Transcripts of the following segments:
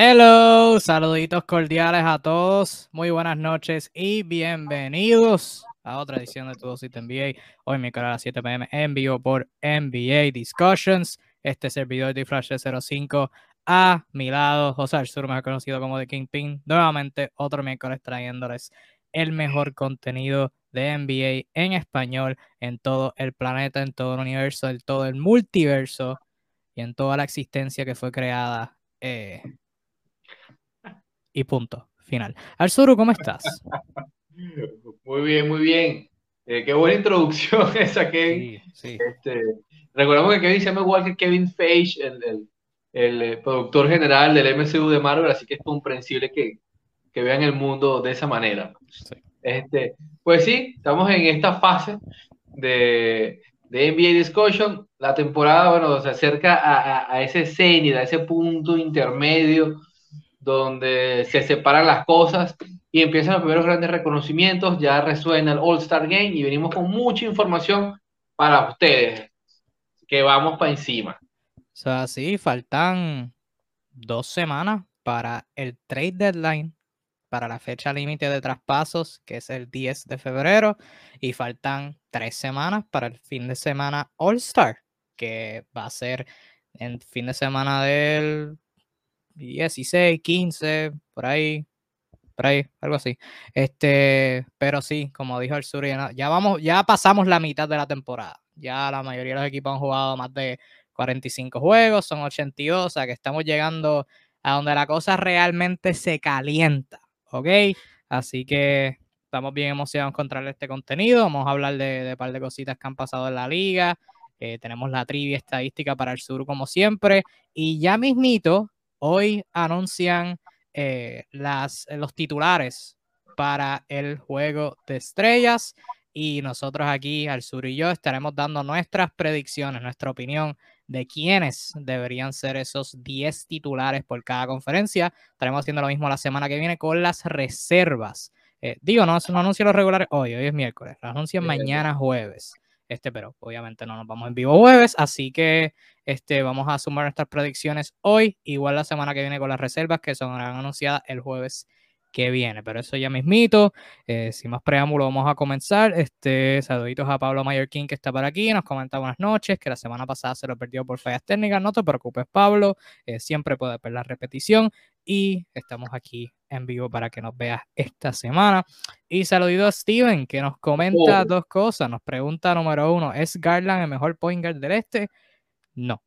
Hello, saluditos cordiales a todos. Muy buenas noches y bienvenidos a otra edición de Tu Dosis NBA. Hoy mi canal a las 7 pm en vivo por NBA Discussions. Este servidor de Flash 05 a mi lado, José Arzur, mejor conocido como The Kingpin. Nuevamente, otro miércoles trayéndoles el mejor contenido de NBA en español en todo el planeta, en todo el universo, en todo el multiverso y en toda la existencia que fue creada. Eh, y punto, final. Arzuru, ¿cómo estás? Muy bien, muy bien. Eh, qué buena introducción esa, Kevin. Sí, Este, recordemos que Kevin se llama igual que Kevin Feige, el, el, eh, productor general del MCU de Marvel, así que es comprensible que, que vean el mundo de esa manera. Este, pues sí, estamos en esta fase de, de NBA Discussion. La temporada, bueno, se acerca a, a, ese cenit, a ese punto intermedio donde se separan las cosas y empiezan los primeros grandes reconocimientos. Ya resuena el All-Star Game y venimos con mucha información para ustedes, que vamos para encima. O sea, sí, faltan dos semanas para el trade deadline para la fecha límite de traspasos, que es el 10 de febrero, y faltan tres semanas para el fin de semana All Star, que va a ser en fin de semana del 16, 15, por ahí, por ahí, algo así. Este, pero sí, como dijo el sur, ya vamos, ya pasamos la mitad de la temporada. Ya la mayoría de los equipos han jugado más de 45 juegos, son 82, o sea que estamos llegando a donde la cosa realmente se calienta. ¿ok? Así que estamos bien emocionados con traer este contenido. Vamos a hablar de, un par de cositas que han pasado en la liga. Eh, tenemos la trivia estadística para el sur, como siempre. Y ya mismito, hoy anuncian eh, las, los titulares para el juego de estrellas. Y nosotros aquí, al sur y yo, estaremos dando nuestras predicciones, nuestra opinión de quiénes deberían ser esos 10 titulares por cada conferencia. Estaremos haciendo lo mismo la semana que viene con las reservas. Eh, digo, no, no anuncio los regulares hoy, hoy es miércoles, lo anuncian mañana jueves. Este, pero obviamente no nos vamos en vivo jueves, así que este, vamos a sumar nuestras predicciones hoy, igual la semana que viene con las reservas que son anunciadas el jueves que viene. Pero eso ya mismito. Eh, sin más preámbulo, vamos a comenzar. Este, saluditos a Pablo King que está por aquí. Nos comenta buenas noches, que la semana pasada se lo perdió por fallas técnicas. No te preocupes, Pablo. Eh, siempre puede ver la repetición. Y estamos aquí en vivo para que nos veas esta semana. Y saludito a Steven, que nos comenta oh. dos cosas. Nos pregunta número uno, ¿es Garland el mejor point guard del este? No.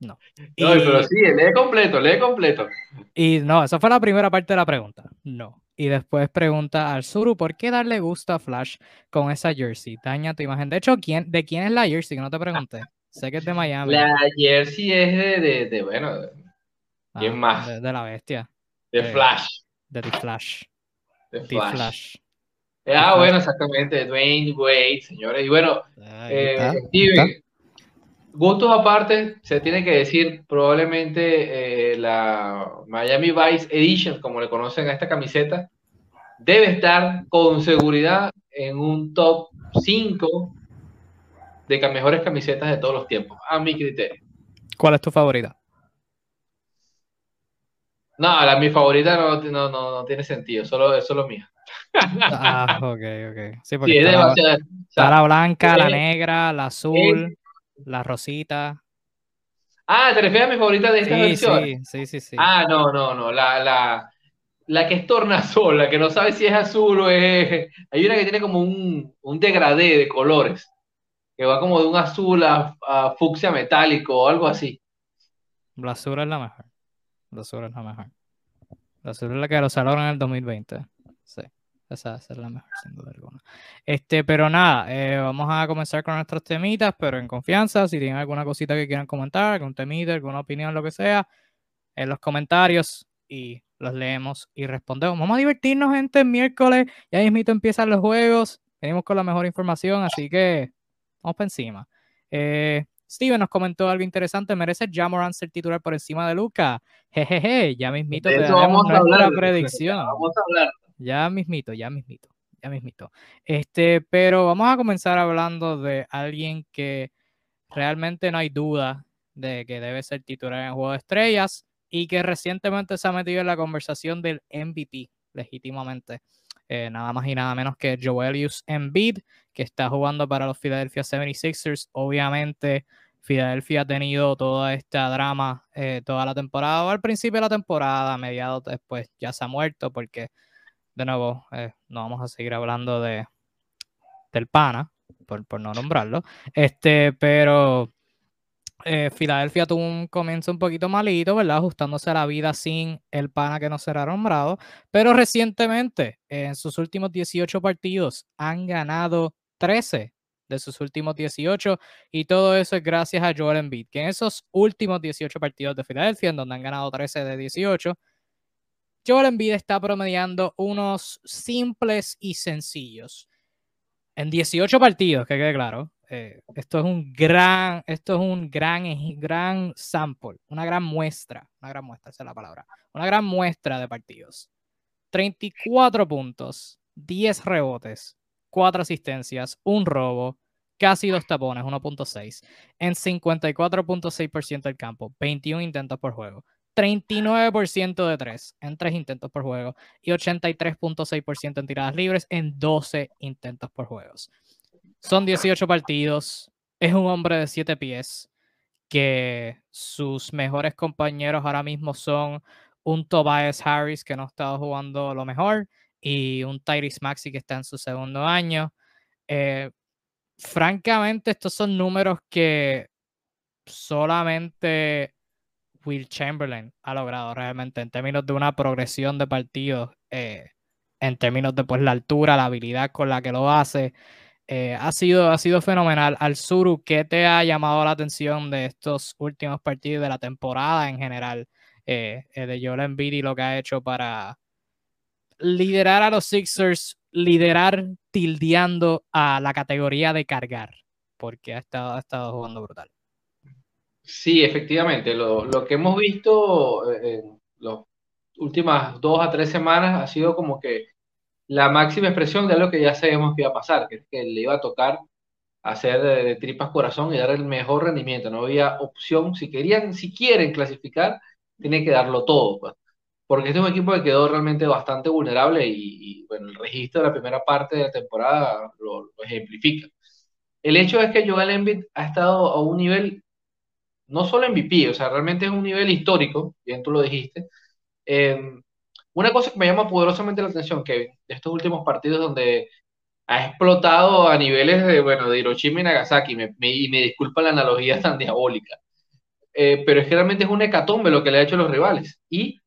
No. pero sí, lee completo, lee completo. Y no, esa fue la primera parte de la pregunta. No. Y después pregunta al Suru, ¿por qué darle gusto a Flash con esa jersey? Daña tu imagen. De hecho, ¿quién, ¿de quién es la jersey? Que no te pregunté. Sé que es de Miami. La jersey es de, de, de bueno, ¿quién ah, más? De, la bestia. De Flash. De The Flash. De Flash. Ah, bueno, exactamente. Dwayne Wade, señores. Y bueno, eh, Steven, Gustos aparte, se tiene que decir probablemente eh, la Miami Vice Edition, como le conocen a esta camiseta, debe estar con seguridad en un top 5 de mejores camisetas de todos los tiempos, a mi criterio. ¿Cuál es tu favorita? No, la mi favorita no, no, no, tiene sentido, solo es solo mía. ah, ok, ok. Sí, porque está, la, blanca, la negra, la azul la rosita. Ah, ¿te refieres a mi favorita de esta versión? Sí, sí, sí, sí. Ah, no, no, no. La, la, la que es tornasol, la que no sabe si es azul o es. Hay una que tiene como un, un degradé de colores. Que va como de un azul a, fucsia metálico o algo así. La azul es la mejor. La azul es la mejor. La azul es la que lo salieron en el 2020. Sí. Esa, es la mejor, sin duda alguna. Este, pero nada, eh, vamos a comenzar con nuestros temitas, pero en confianza. Si tienen alguna cosita que quieran comentar, algún temita, alguna opinión, lo que sea, en los comentarios y los leemos y respondemos. Vamos a divertirnos, gente, el miércoles. Ya mismito empiezan los juegos. Venimos con la mejor información, así que vamos para encima. Eh, Steven nos comentó algo interesante. ¿Merece Jamoran ser titular por encima de Luca? Jejeje, ya mismito te daremos nuestra predicción. Vamos a hablar. Ya mismito, ya mismito, ya mismito. Este, pero vamos a comenzar hablando de alguien que realmente no hay duda de que debe ser titular en el juego de estrellas. y que recientemente se ha metido en la conversación del MVP legítimamente. Eh, nada más y nada menos que Joelius Embiid, que está jugando para los Philadelphia 76ers. Obviamente, Philadelphia ha tenido toda esta drama eh, toda la temporada, o al principio de la temporada, mediados después ya se ha muerto, porque de nuevo, eh, no vamos a seguir hablando de del pana, por, no nombrarlo. Este, pero eh, Filadelfia tuvo un comienzo un poquito malito, ¿verdad? Ajustándose a la vida sin el pana que no será nombrado. Pero recientemente, en sus últimos 18 partidos, han ganado 13 de sus últimos 18 y todo eso es gracias a Joel Embiid, que en esos últimos 18 partidos de Filadelfia, en donde han ganado 13 de 18, Joel Embiid está promediando unos simples y sencillos. En 18 partidos, que quede claro, eh, esto es un gran, esto es un gran, gran sample, una gran muestra, una gran muestra, esa es la palabra, una gran muestra de partidos. 34 puntos, 10 rebotes, 4 asistencias, un robo, casi dos tapones, 1.6, en 54.6% del campo, 21 intentos por juego, 39% de 3 en 3 intentos por juego y 83.6% en tiradas libres en 12 intentos por juegos. Son 18 partidos. Es un hombre de 7 pies. Que sus mejores compañeros ahora mismo son un Tobias Harris que no ha estado jugando lo mejor y un Tyrese Maxi que está en su segundo año. Eh, francamente, estos son números que solamente Will Chamberlain ha logrado realmente en términos de una progresión de partidos, eh, en términos de pues, la altura, la habilidad con la que lo hace. Eh, ha, sido, ha sido fenomenal. Al Suru, ¿qué te ha llamado la atención de estos últimos partidos de la temporada en general? Eh, de Joel Embiid lo que ha hecho para liderar a los Sixers, liderar tildeando a la categoría de cargar, porque ha estado, ha estado jugando brutal. Sí, efectivamente. Lo, lo que hemos visto en las últimas dos a tres semanas ha sido como que la máxima expresión de lo que ya sabemos que iba a pasar, que, que le iba a tocar hacer de, tripas corazón y dar el mejor rendimiento. No había opción. Si querían, si quieren clasificar, tienen que darlo todo. Pues. Porque este es un equipo que quedó realmente bastante vulnerable y, bueno, el registro de la primera parte de la temporada lo, ejemplifica. El hecho es que Joel Embiid ha estado a un nivel, no solo MVP, o sea, realmente es un nivel histórico, bien tú lo dijiste, eh, una cosa que me llama poderosamente la atención, que de estos últimos partidos donde ha explotado a niveles de, bueno, de Hiroshima y Nagasaki, y me disculpa la analogía tan diabólica, eh, pero es que realmente es un hecatombe lo que le ha hecho a los rivales. Y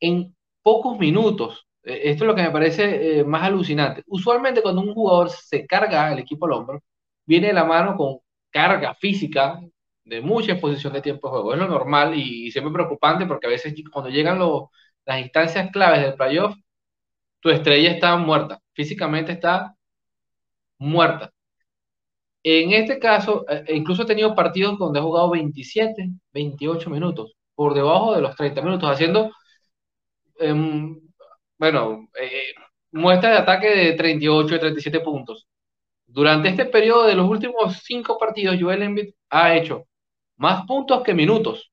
en pocos minutos, eh, esto es lo que me parece más alucinante. Usualmente cuando un jugador se carga el equipo al hombro, viene de la mano con carga física de mucha exposición de tiempo de juego. Es lo normal y siempre preocupante porque a veces cuando llegan los las instancias claves del playoff, tu estrella está muerta, físicamente está muerta. En este caso, eh, e incluso he tenido partidos donde he jugado 27, 28 minutos, por debajo de los 30 minutos, haciendo, em, bueno, eh, muestras de ataque de 38 y 37 puntos. Durante este periodo de los últimos cinco partidos, Joel Embiid ha hecho más puntos que minutos.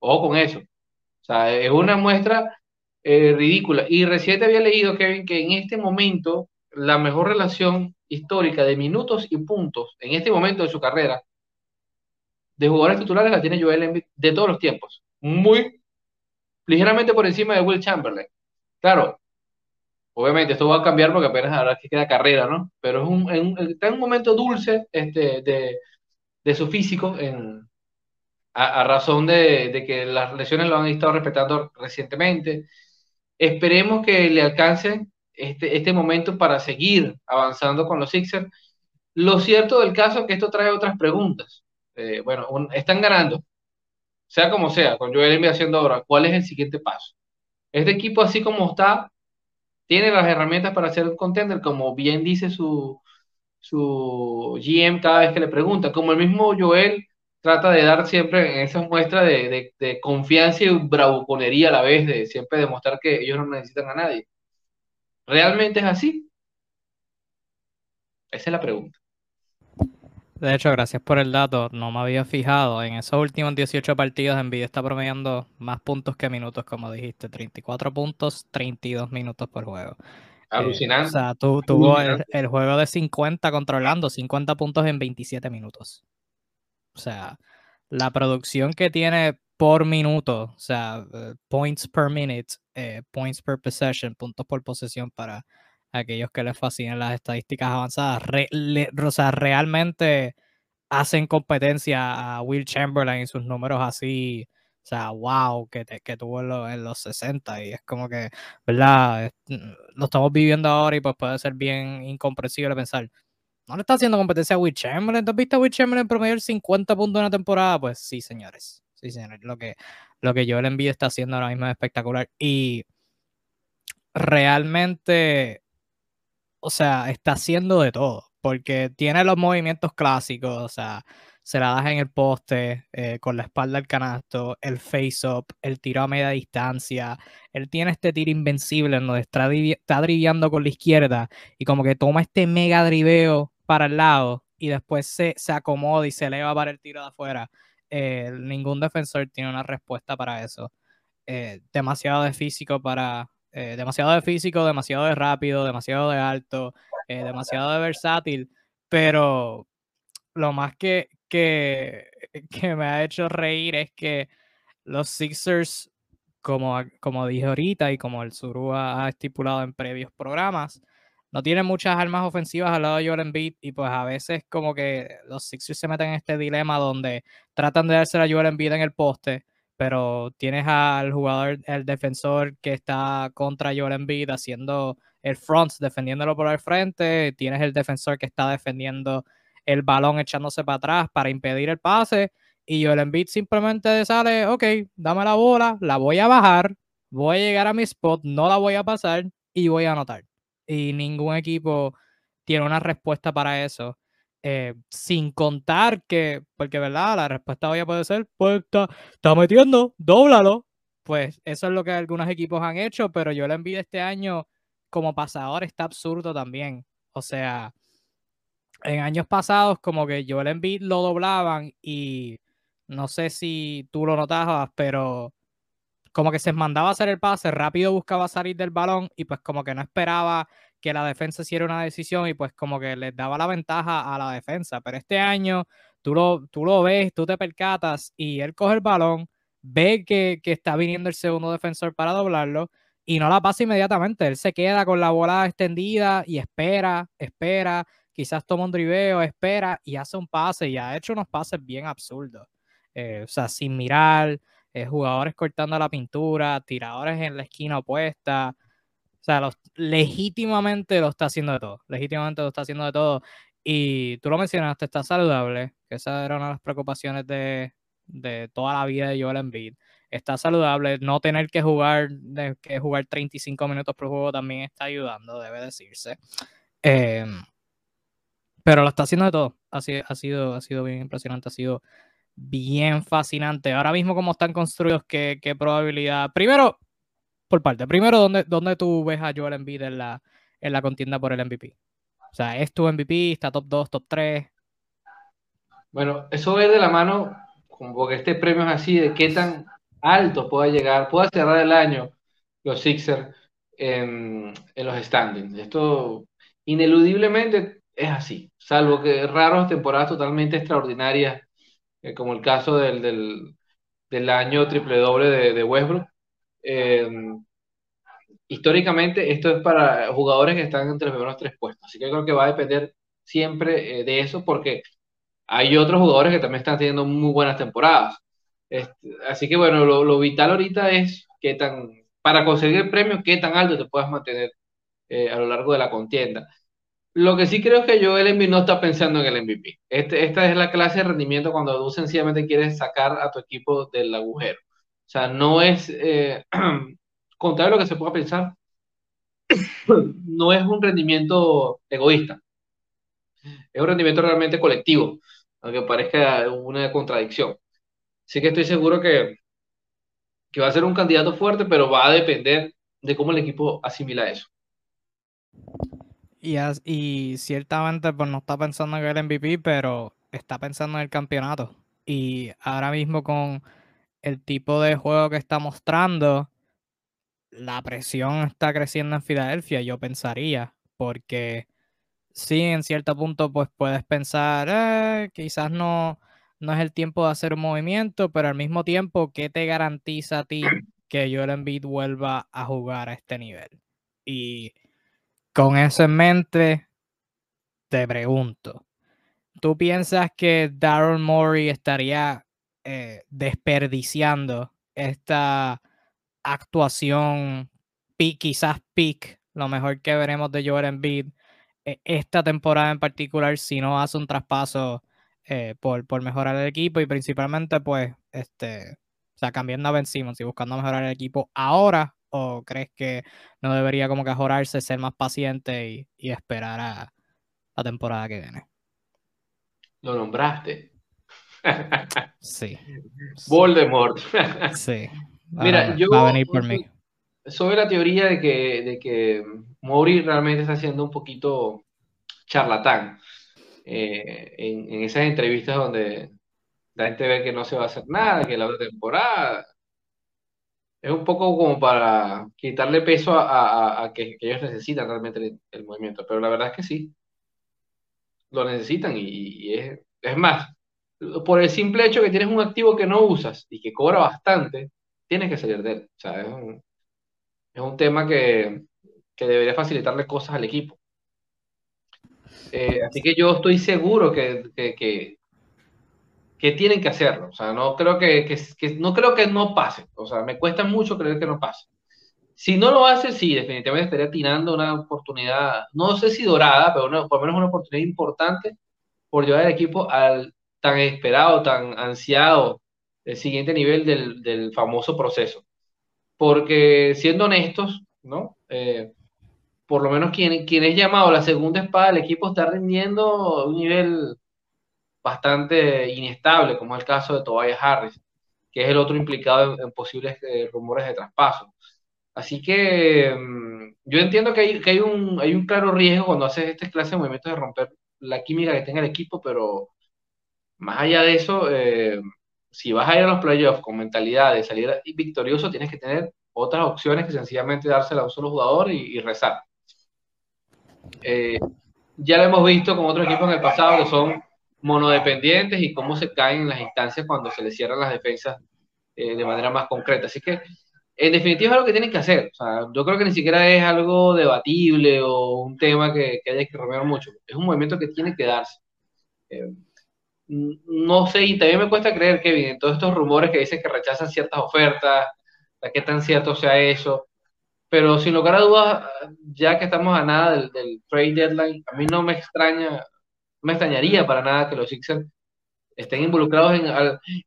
Ojo con eso. O sea, es una muestra eh, ridícula. Y recién había leído, Kevin, que en este momento la mejor relación histórica de minutos y puntos en este momento de su carrera de jugadores titulares la tiene Joel Embiid de todos los tiempos. Muy ligeramente por encima de Will Chamberlain. Claro, obviamente esto va a cambiar porque apenas ahora que queda carrera, ¿no? Pero es un, está en un momento dulce este, de, de su físico en, a, razón de, que las lesiones lo han estado respetando recientemente Esperemos que le alcance este, este momento para seguir avanzando con los Sixers. Lo cierto del caso es que esto trae otras preguntas. Eh, bueno, están ganando, sea como sea, con Joel Embiid haciendo ahora, ¿cuál es el siguiente paso? Este equipo, así como está, tiene las herramientas para ser un contender, como bien dice su, su GM cada vez que le pregunta, como el mismo Joel trata de dar siempre esa muestra de, de, confianza y bravuconería a la vez, de siempre demostrar que ellos no necesitan a nadie. ¿Realmente es así? Esa es la pregunta. De hecho, gracias por el dato. No me había fijado. En esos últimos 18 partidos, Envidia está promediando más puntos que minutos, como dijiste. 34 puntos, 32 minutos por juego. Alucinante. o sea, tuvo el, el, juego de 50 controlando, 50 puntos en 27 minutos. O sea, la producción que tiene por minuto, o sea, eh, points per minute, eh, points per possession, puntos por posesión para aquellos que les fascinan las estadísticas avanzadas. o sea, realmente hacen competencia a Will Chamberlain y sus números así, o sea, wow, que, que tuvo en, los 60 y es como que, ¿verdad? Lo estamos viviendo ahora y pues puede ser bien incomprensible pensar, no le está haciendo competencia a Will Chamberlain, ¿te has visto a Will Chamberlain promedio 50 puntos en una temporada? Pues sí, señores. Sí, señores. Lo que, lo que Joel Embiid está haciendo ahora mismo es espectacular. Y realmente, o sea, está haciendo de todo. Porque tiene los movimientos clásicos, o sea, se la das en el poste, eh, con la espalda al canasto, el face-up, el tiro a media distancia. Él tiene este tiro invencible en donde está, está con la izquierda y como que toma este mega driveo para el lado y después se, se acomoda y se eleva para el tiro de afuera. Eh, ningún defensor tiene una respuesta para eso. Eh, demasiado de físico para. Demasiado de físico, demasiado de rápido, demasiado de alto, demasiado de versátil. Pero lo más que, que, que me ha hecho reír es que los Sixers, como, como dije ahorita y como el Suru ha estipulado en previos programas, no tiene muchas armas ofensivas al lado de Joel Embiid y pues a veces como que los Sixers se meten en este dilema donde tratan de darse a Joel Embiid en el poste, pero tienes al jugador, el defensor que está contra Joel Embiid haciendo el front, defendiéndolo por el frente, tienes el defensor que está defendiendo el balón echándose para atrás para impedir el pase y Joel Embiid simplemente sale, ok, dame la bola, la voy a bajar, voy a llegar a mi spot, no la voy a pasar y voy a anotar y ningún equipo tiene una respuesta para eso. Eh, sin contar que, porque verdad, la respuesta hoy puede ser, pues está, metiendo, dóblalo. Pues eso es lo que algunos equipos han hecho, pero yo le envío este año como pasador está absurdo también. O sea, en años pasados como que le envío lo doblaban y no sé si tú lo notabas, pero como que se mandaba a hacer el pase, rápido buscaba salir del balón y pues como que no esperaba que la defensa hiciera una decisión y pues como que les daba la ventaja a la defensa. Pero este año tú lo, tú lo ves, tú te percatas y él coge el balón, ve que, está viniendo el segundo defensor para doblarlo y no la pasa inmediatamente. Él se queda con la bola extendida y espera, espera, quizás toma un driveo, espera y hace un pase y ha hecho unos pases bien absurdos. Eh, o sea, sin mirar, eh, jugadores cortando la pintura, tiradores en la esquina opuesta. O sea, legítimamente lo está haciendo de todo. Legítimamente lo está haciendo de todo. Y tú lo mencionaste, está saludable, que esa era una de las preocupaciones de, toda la vida de Joel Embiid. Está saludable, no tener que jugar, de, que jugar 35 minutos por juego también está ayudando, debe decirse. Em, pero lo está haciendo de todo. Ha sido, ha sido, ha sido bien impresionante, ha sido bien fascinante. Ahora mismo, como están construidos, ¿qué, probabilidad? Primero, por parte, primero, ¿dónde, ¿dónde tú ves a Joel Embiid en la, en la contienda por el MVP? O sea, ¿es tu MVP? ¿Está top 2, top 3? Bueno, eso es de la mano, como que este premio es así, de qué tan alto puede llegar, puede cerrar el año los Sixers en, en los standings. Esto ineludiblemente es así, salvo que raros temporadas totalmente extraordinarias eh, como el caso del, del, año triple doble de, Westbrook. Eh, históricamente esto es para jugadores que están entre los primeros tres puestos, así que creo que va a depender siempre eh, de eso porque hay otros jugadores que también están teniendo muy buenas temporadas. Este, así que bueno, lo, lo, vital ahorita es qué tan, para conseguir el premio, qué tan alto te puedas mantener a lo largo de la contienda. Lo que sí creo es que Joel Embiid no está pensando en el MVP. Este, esta es la clase de rendimiento cuando tú sencillamente quieres sacar a tu equipo del agujero. O sea, no es, eh, contrario a lo que se pueda pensar, no es un rendimiento egoísta. Es un rendimiento realmente colectivo, aunque parezca una contradicción. Sí que estoy seguro que, que va a ser un candidato fuerte, pero va a depender de cómo el equipo asimila eso. Y, y ciertamente pues no está pensando en el MVP, pero está pensando en el campeonato. Y ahora mismo con el tipo de juego que está mostrando, la presión está creciendo en Filadelfia, yo pensaría, porque sí, en cierto punto, pues puedes pensar, eh, quizás no, no es el tiempo de hacer un movimiento, pero al mismo tiempo, ¿qué te garantiza a ti que Joel Embiid vuelva a jugar a este nivel? Y con eso en mente, te pregunto, ¿tú piensas que Daryl Morey estaría eh, desperdiciando esta actuación, quizás peak, lo mejor que veremos de Joel Embiid e, esta temporada en particular, si no hace un traspaso eh, por, por, mejorar el equipo y principalmente, pues, este, o sea, cambiando a Ben Simmons y buscando mejorar el equipo ahora, o crees que no debería como que ajorarse, ser más paciente y, esperar a la temporada que viene? Lo nombraste. sí. Voldemort. sí. Mira, yo va a venir por mí. Soy la teoría de que, de que Mori realmente está siendo un poquito charlatán eh, en, esas entrevistas donde la gente ve que no se va a hacer nada, que la otra temporada es un poco como para quitarle peso a, que, ellos necesitan realmente el, movimiento, pero la verdad es que sí, lo necesitan y, es, es más, por el simple hecho que tienes un activo que no usas y que cobra bastante, tienes que salir de él. O sea, es un, es un tema que, que debería facilitarle cosas al equipo. Eh, así que yo estoy seguro que, que, que, tienen que hacerlo. O sea, no creo que, que, no creo que no pase. O sea, me cuesta mucho creer que no pase. Si no lo hace, sí, definitivamente estaría tirando una oportunidad, no sé si dorada, pero por lo menos una oportunidad importante por llevar al equipo al tan esperado, tan ansiado, el siguiente nivel del, del famoso proceso. Porque siendo honestos, ¿no? Eh, por lo menos quien, quien es llamado la segunda espada del equipo está rindiendo un nivel bastante inestable, como es el caso de Tobias Harris, que es el otro implicado en, posibles eh, rumores de traspaso. Así que mm, yo entiendo que, hay, que hay, un, hay un claro riesgo cuando haces esta clase de movimientos de romper la química que tenga el equipo, pero más allá de eso, eh, si vas a ir a los playoffs con mentalidad de salir victorioso, tienes que tener otras opciones que sencillamente dársela a un solo jugador y rezar. Eh, ya lo hemos visto con otros equipos en el pasado que son monodependientes y cómo se caen en las instancias cuando se les cierran las defensas eh, de manera más concreta. Así que, en definitiva, es algo que tienen que hacer. yo creo que ni siquiera es algo debatible o un tema que, que haya que romper mucho. Es un movimiento que tiene que darse. Eh, no sé, y también me cuesta creer, Kevin, en todos estos rumores que dicen que rechazan ciertas ofertas, qué tan cierto sea eso. Pero sin lugar a dudas, ya que estamos a nada del, trade deadline, a mí no me extraña, me extrañaría para nada que los Sixers estén involucrados en...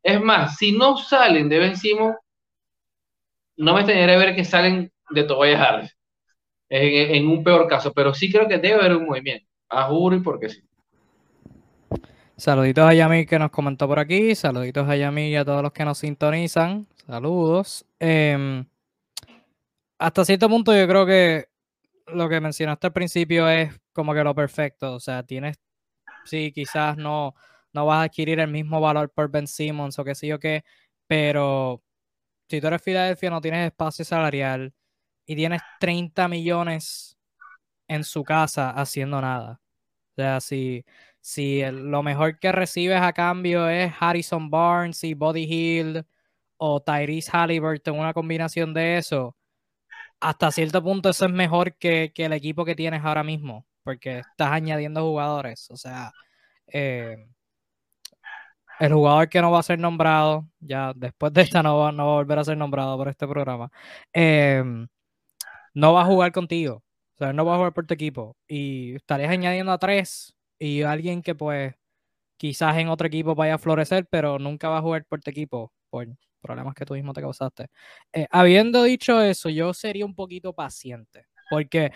Es más, si no salen de Ben no me extrañaría ver que salen de Tobias Harris, en, un peor caso, pero sí creo que debe haber un movimiento. A y porque sí. Saluditos a Yami que nos comentó por aquí, saluditos a Yami y a todos los que nos sintonizan. Saludos. Eh, hasta cierto punto yo creo que lo que mencionaste al principio es como que lo perfecto. O sea, tienes, sí, quizás no, no vas a adquirir el mismo valor por Ben Simmons o qué sé yo qué, pero si tú eres Filadelfia no tienes espacio salarial y tienes 30 millones en su casa haciendo nada. O sea, si, si lo mejor que recibes a cambio es Harrison Barnes y Body Hill o Tyrese Halliburton, una combinación de eso, hasta cierto punto eso es mejor que, el equipo que tienes ahora mismo, porque estás añadiendo jugadores. O sea, eh, el jugador que no va a ser nombrado, ya después de esta no va, no va a volver a ser nombrado por este programa, eh, no va a jugar contigo. O sea, no va a jugar por tu equipo. Y estarías añadiendo a tres y alguien que pues quizás en otro equipo vaya a florecer, pero nunca va a jugar por tu equipo. Por, problemas que tú mismo te causaste. Eh, habiendo dicho eso, yo sería un poquito paciente, porque,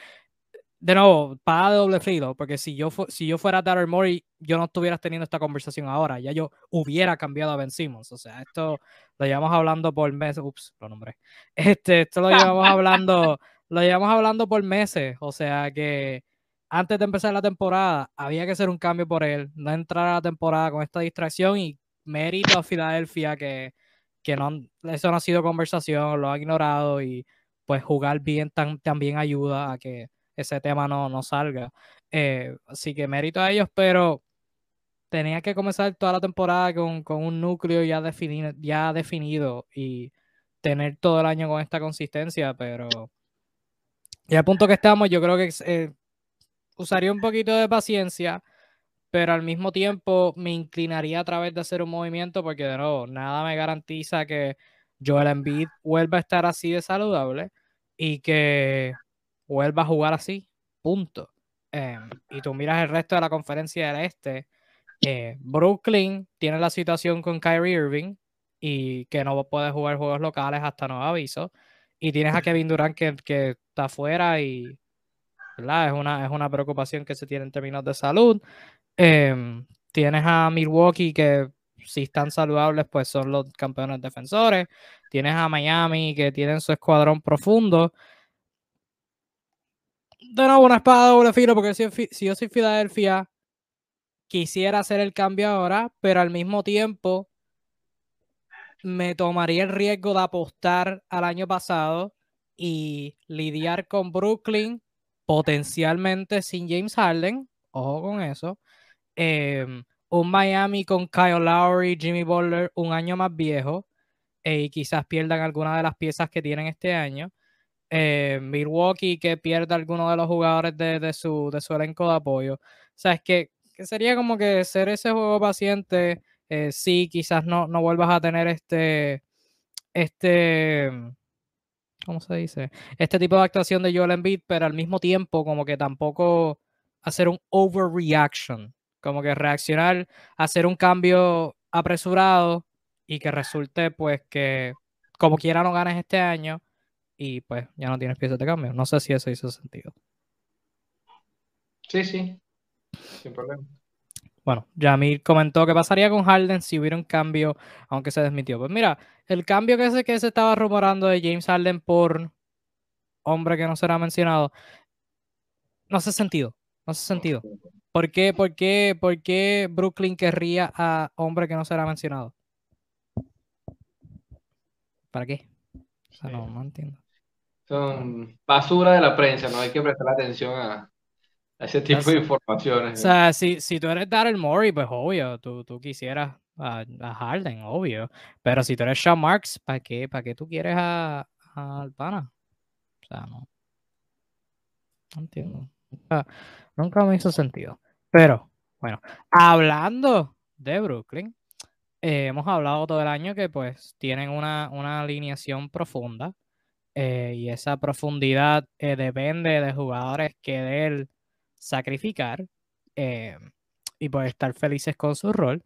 de nuevo, para de doble filo, porque si yo, si yo fuera Darryl Morey, yo no estuvieras teniendo esta conversación ahora, ya yo hubiera cambiado a Ben Simmons, o sea, esto lo llevamos hablando por meses, ups, lo nombré, este, esto lo llevamos hablando, lo llevamos hablando por meses, o sea que antes de empezar la temporada, había que hacer un cambio por él, no entrar a la temporada con esta distracción y mérito a Filadelfia que, que no, eso no ha sido conversación, lo ha ignorado y pues jugar bien también ayuda a que ese tema no, no salga. Eh, así que mérito a ellos, pero tenía que comenzar toda la temporada con, un núcleo ya definido, ya definido y tener todo el año con esta consistencia, pero y al punto que estamos, yo creo que eh, usaría un poquito de paciencia, pero al mismo tiempo me inclinaría a través de hacer un movimiento porque de nuevo, nada me garantiza que Joel Embiid vuelva a estar así de saludable y que vuelva a jugar así, punto. Em, y tú miras el resto de la conferencia del este, eh, Brooklyn tiene la situación con Kyrie Irving y que no puede jugar juegos locales hasta nuevo aviso. Y tienes a Kevin Durant que, que está afuera y es una, es una preocupación que se tiene en términos de salud. Em, tienes a Milwaukee que si están saludables pues son los campeones defensores. Tienes a Miami que tienen su escuadrón profundo. De nuevo una espada doble filo porque si, yo soy Filadelfia quisiera hacer el cambio ahora, pero al mismo tiempo me tomaría el riesgo de apostar al año pasado y lidiar con Brooklyn potencialmente sin James Harden, ojo con eso, em, un Miami con Kyle Lowry, Jimmy Butler un año más viejo eh, y quizás pierdan alguna de las piezas que tienen este año. Eh, Milwaukee que pierda alguno de los jugadores de, su, elenco de apoyo. O sea, es que, sería como que ser ese juego paciente. Eh, sí, quizás no, no vuelvas a tener este, este, ¿cómo se dice? Este tipo de actuación de Joel Embiid, pero al mismo tiempo como que tampoco hacer un overreaction, como que reaccionar, hacer un cambio apresurado y que resulte pues que como quiera no ganes este año y pues ya no tienes piezas de cambio. No sé si eso hizo sentido. Sí, sí, sin problema. Bueno, Jamil comentó que pasaría con Harden si hubiera un cambio, aunque se desmitió. Pues mira, el cambio que se, que se estaba rumorando de James Harden por hombre que no será mencionado, no hace sentido. No hace sentido. ¿Por qué, por qué, por qué Brooklyn querría a hombre que no será mencionado? ¿Para qué? O sea, no, no entiendo. Son basura de la prensa, no hay que prestar atención a, ese tipo de informaciones. O sea, si, si tú eres Daryl Morey, pues obvio, tú, tú quisieras a, Harden, obvio. Pero si tú eres Sean Marks, ¿para qué, para qué tú quieres a, a Albana? O sea, no. No entiendo. Nunca, me hizo sentido. Pero, bueno, hablando de Brooklyn, eh, hemos hablado todo el año que pues tienen una, una alineación profunda. Eh, y esa profundidad eh, depende de jugadores que de él sacrificar eh, y pues estar felices con su rol.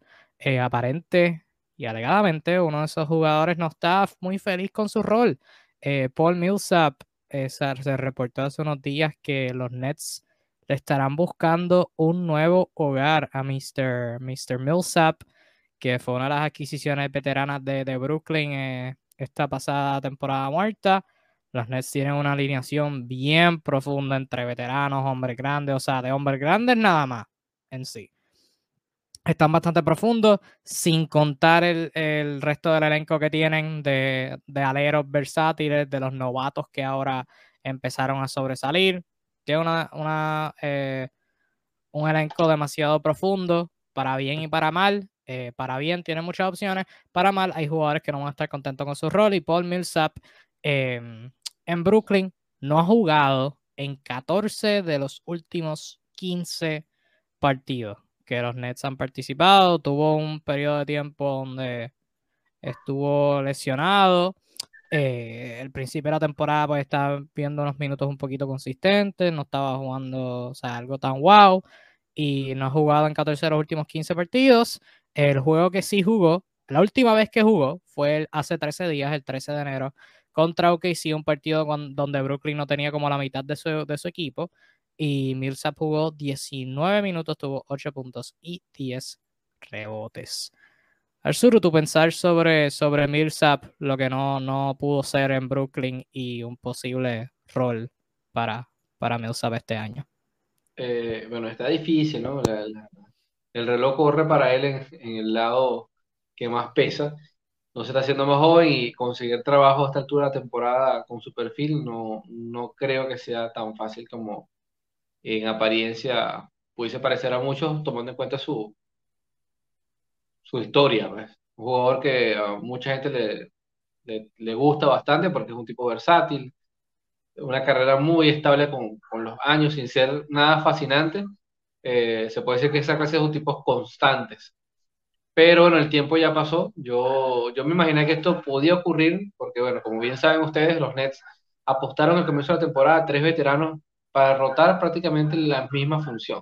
Aparente y alegadamente uno de esos jugadores no está muy feliz con su rol. Paul Millsap se reportó hace unos días que los Nets le estarán buscando un nuevo hogar a Mr. Mr. Millsap, que fue una de las adquisiciones veteranas de, de Brooklyn esta pasada temporada muerta. Los Nets tienen una alineación bien profunda entre veteranos, hombres grandes, o sea, de hombres grandes nada más en sí. Están bastante profundos, sin contar el, resto del elenco que tienen de, aleros versátiles, de los novatos que ahora empezaron a sobresalir. Tiene una, una eh, un elenco demasiado profundo, para bien y para mal. Eh, para bien tiene muchas opciones, para mal hay jugadores que no van a estar contentos con su rol y Paul Millsap em, en Brooklyn no ha jugado en 14 de los últimos 15 partidos que los Nets han participado. Tuvo un periodo de tiempo donde estuvo lesionado. Eh, el principio de la temporada pues estaba viendo unos minutos un poquito consistentes, no estaba jugando o sea, algo tan wow y no ha jugado en 14 de los últimos 15 partidos. El juego que sí jugó, la última vez que jugó fue hace 13 días, el 13 de enero, contra OKC, un partido donde Brooklyn no tenía como la mitad de su, de su equipo. Y Millsap jugó 19 minutos, tuvo 8 puntos y 10 rebotes. Arzuru, tu pensar sobre, sobre Millsap, lo que no, no pudo ser en Brooklyn y un posible rol para, para Millsap este año. eh, bueno, está difícil, ¿no? el reloj corre para él en, en, el lado que más pesa. No se está haciendo más joven y conseguir trabajo a esta altura de la temporada con su perfil no, no creo que sea tan fácil como en apariencia pudiese parecer a muchos, tomando en cuenta su, su historia. Pues. Un jugador que a mucha gente le, le, gusta bastante porque es un tipo versátil, una carrera muy estable con, con los años, sin ser nada fascinante. Eh, se puede decir que esa clase de tipos constantes. Pero bueno, el tiempo ya pasó. Yo, yo me imaginé que esto podía ocurrir, porque bueno, como bien saben ustedes, los Nets apostaron al comienzo de la temporada a tres veteranos para rotar prácticamente la misma función.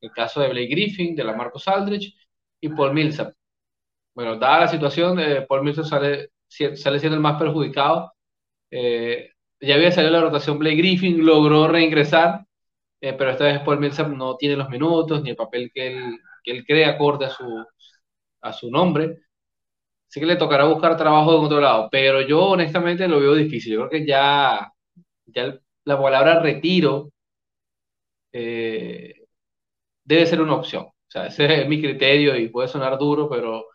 El caso de Blake Griffin, de la Marcos Aldrich y Paul Millsap. Bueno, dada la situación, eh, Paul Millsap sale, sale siendo el más perjudicado. Eh, ya había salido la rotación Blake Griffin, logró reingresar, eh, pero esta vez Paul Millsap no tiene los minutos ni el papel que él, que él cree acorde a su, a su nombre. Así que le tocará buscar trabajo de otro lado, pero yo honestamente lo veo difícil. Yo creo que ya, ya la palabra retiro eh, debe ser una opción. O sea, ese es mi criterio y puede sonar duro, pero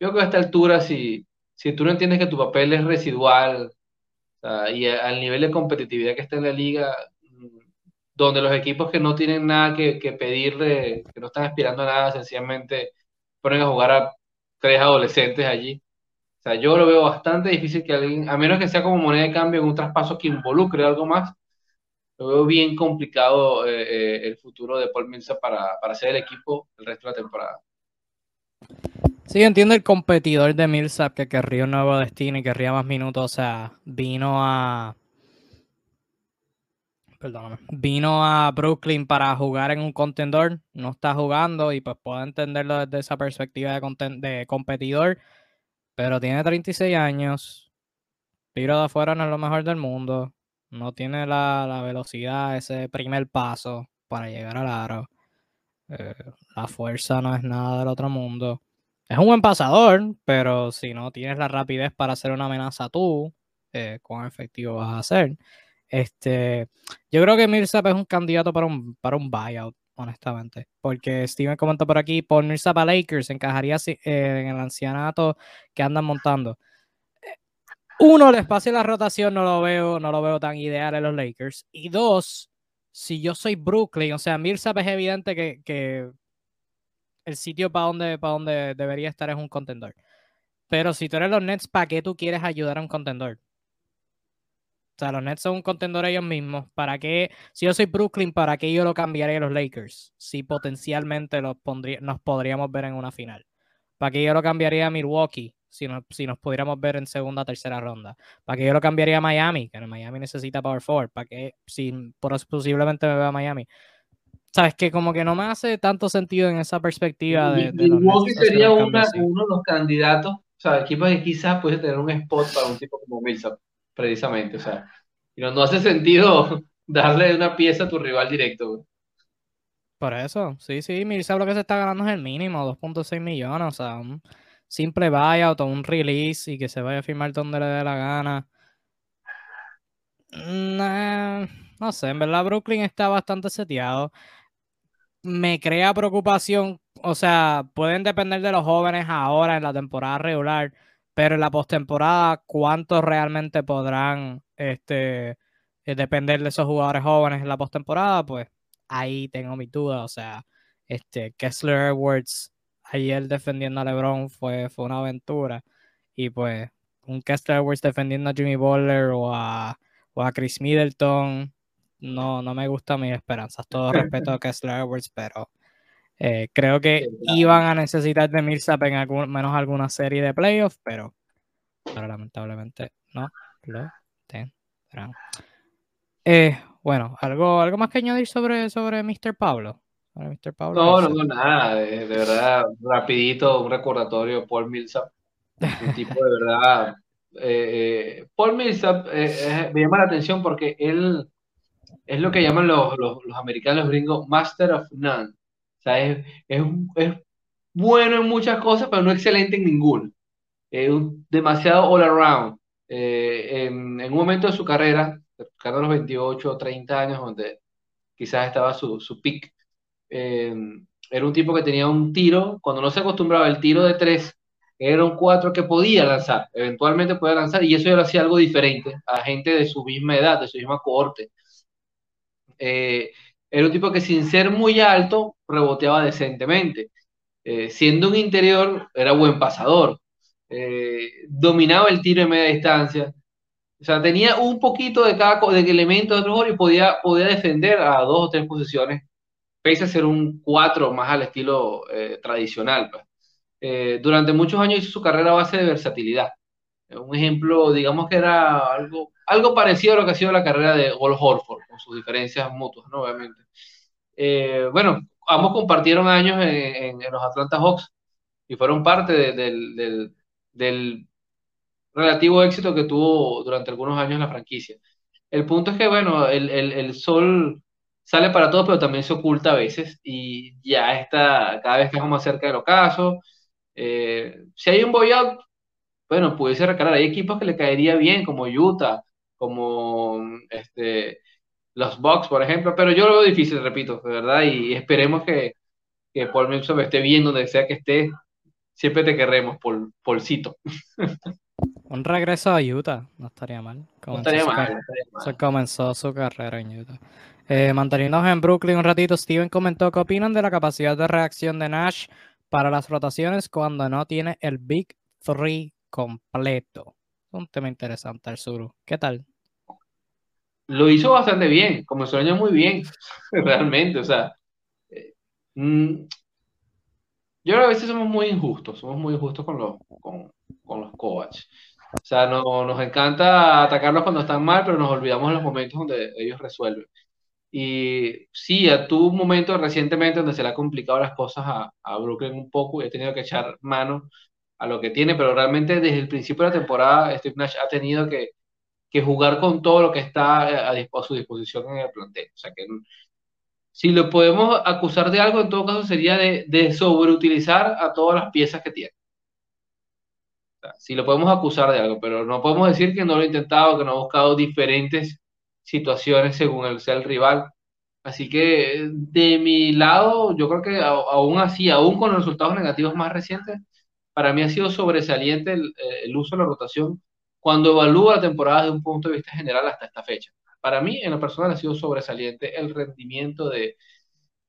yo creo que a esta altura, si, si tú no entiendes que tu papel es residual y al nivel de competitividad que está en la liga, donde los equipos que no tienen nada que, que pedirle, que no están aspirando a nada, sencillamente ponen a jugar a tres adolescentes allí. O sea, yo lo veo bastante difícil que alguien, a menos que sea como moneda de cambio en un traspaso que involucre algo más, lo veo bien complicado eh, eh, el futuro de Paul Millsap para, para ser el equipo el resto de la temporada. Sí, entiendo el competidor de Millsap que querría un nuevo destino y querría más minutos. O sea, vino a. Perdóname. Vino a Brooklyn para jugar en un contendor. No está jugando y pues puedo entenderlo desde esa perspectiva de, competidor pero tiene 36 años. Tiro de afuera no es lo mejor del mundo. No tiene la, velocidad, ese primer paso para llegar al aro. Eh, la fuerza no es nada del otro mundo. Es un buen pasador, pero si no tienes la rapidez para hacer una amenaza tú, eh, ¿cuán efectivo vas a ser? Este, yo creo que Millsap es un candidato para un, para un buyout honestamente. Porque Steven comentó por aquí, ponerse a Lakers encajaría eh, en el ancianato que andan montando. Uno, el espacio y la rotación no lo veo, no lo veo tan ideal en los Lakers. Y dos, si yo soy Brooklyn, o sea, Millsap es evidente que, que el sitio para donde, para donde debería estar es un contendor. Pero si tú eres los Nets, ¿para qué tú quieres ayudar a un contendor? O sea, los Nets son un contendor ellos mismos. ¿Para qué? Si yo soy Brooklyn, ¿para qué yo lo cambiaría a los Lakers? Si potencialmente los pondría, nos podríamos ver en una final. ¿Para qué yo lo cambiaría a Milwaukee? Si, si nos pudiéramos ver en segunda o tercera ronda. ¿Para qué yo lo cambiaría a Miami? Que en Miami necesita power forward. ¿Para qué? Si posiblemente me vea a Miami. Sabes que como que no me hace tanto sentido en esa perspectiva de, Milwaukee sería uno de los candidatos, o sea, equipos que quizás puede tener un spot para un tipo como Millsap precisamente. O sea, no, hace sentido darle una pieza a tu rival directo. Por eso, sí, sí, Mirza lo que se está ganando es el mínimo, 2.6 millones, o sea, un simple buyout o un release y que se vaya a firmar donde le dé la gana. no sé, en verdad Brooklyn está bastante seteado. Me crea preocupación, o sea, pueden depender de los jóvenes ahora en la temporada regular, pero en la postemporada, ¿cuántos realmente podrán este, eh, depender de esos jugadores jóvenes en la postemporada? Pues ahí tengo mi duda. O sea, este, Kessler Edwards ayer defendiendo a LeBron fue, fue una aventura. Y pues un Kessler Edwards defendiendo a Jimmy Butler o a, o a Chris Middleton, no, no me gustan mis esperanzas. Todo respeto a Kessler Edwards, pero eh, creo que iban a necesitar de Millsap en algún, menos alguna serie de playoffs, pero, pero lamentablemente no lo tendrán. Eh, bueno, ¿algo, ¿algo más que añadir sobre, sobre Mr. Pablo? no, no, no, nada, de, verdad, rapidito, un recordatorio, Paul Millsap, un tipo de verdad, eh, Paul Millsap me llama la atención porque él es lo que llaman los, los, los americanos gringos Master of None. O sea, es, es, es bueno en muchas cosas, pero no excelente en ninguna. Es demasiado all around. Eh, en, en, un momento de su carrera, cercano a los 28 o 30 años, donde quizás estaba su, su pick. Eh, era un tipo que tenía un tiro, cuando no se acostumbraba el tiro de tres, era un cuatro que podía lanzar, eventualmente podía lanzar, y eso ya lo hacía algo diferente a gente de su misma edad, de su misma cohorte. Eh, era un tipo que sin ser muy alto, reboteaba decentemente. Eh, siendo un interior, era buen pasador. Eh, dominaba el tiro en media distancia. O sea, tenía un poquito de cada de elemento de otro y podía, podía defender a dos o tres posiciones, pese a ser un cuatro más al estilo tradicional. Pues. durante muchos años hizo su carrera a base de versatilidad. Un ejemplo, digamos que era algo, algo parecido a lo que ha sido la carrera de Gold Horford, con sus diferencias mutuas, ¿no? Obviamente. Eh, bueno, ambos compartieron años en, los Atlanta Hawks y fueron parte del, relativo éxito que tuvo durante algunos años la franquicia. El punto es que, bueno, el, sol sale para todos, pero también se oculta a veces y ya está, cada vez estamos más cerca del ocaso. Eh, si hay un buyout, bueno, pudiese recalar. Hay equipos que le caería bien, como Utah, como este, los Bucks, por ejemplo, pero yo lo veo difícil, repito, de verdad, y, esperemos que, que Paul Millsap esté bien donde sea que esté. Siempre te querremos, Paul, Paulcito. Un regreso a Utah, no estaría mal. no estaría mal, Se comenzó su carrera en Utah. Eh, manteniéndonos en Brooklyn un ratito, Steven comentó qué opinan de la capacidad de reacción de Nash para las rotaciones cuando no tiene el Big Three completo. Un tema interesante, Arzuru. ¿Qué tal? Lo hizo bastante bien, como sueño muy bien, realmente. O sea, eh, mm, yo creo que a veces somos muy injustos, somos muy injustos con los, con, con los coaches. O sea, no, nos encanta atacarlos cuando están mal, pero nos olvidamos en los momentos donde ellos resuelven. Y sí, tuvo un momento recientemente donde se le ha complicado las cosas a, a Brooklyn un poco y he tenido que echar mano a lo que tiene, pero realmente desde el principio de la temporada Steve Nash ha tenido que, que jugar con todo lo que está a, su disposición en el plantel. O sea que si lo podemos acusar de algo, en todo caso sería de, de sobreutilizar a todas las piezas que tiene. si lo podemos acusar de algo, pero no podemos decir que no lo ha intentado, que no ha buscado diferentes situaciones según el sea el rival. Así que de mi lado, yo creo que aún así, aún con los resultados negativos más recientes, para mí ha sido sobresaliente el, uso de la rotación cuando evalúa la temporada desde un punto de vista general hasta esta fecha. Para mí, en lo personal, ha sido sobresaliente el rendimiento de,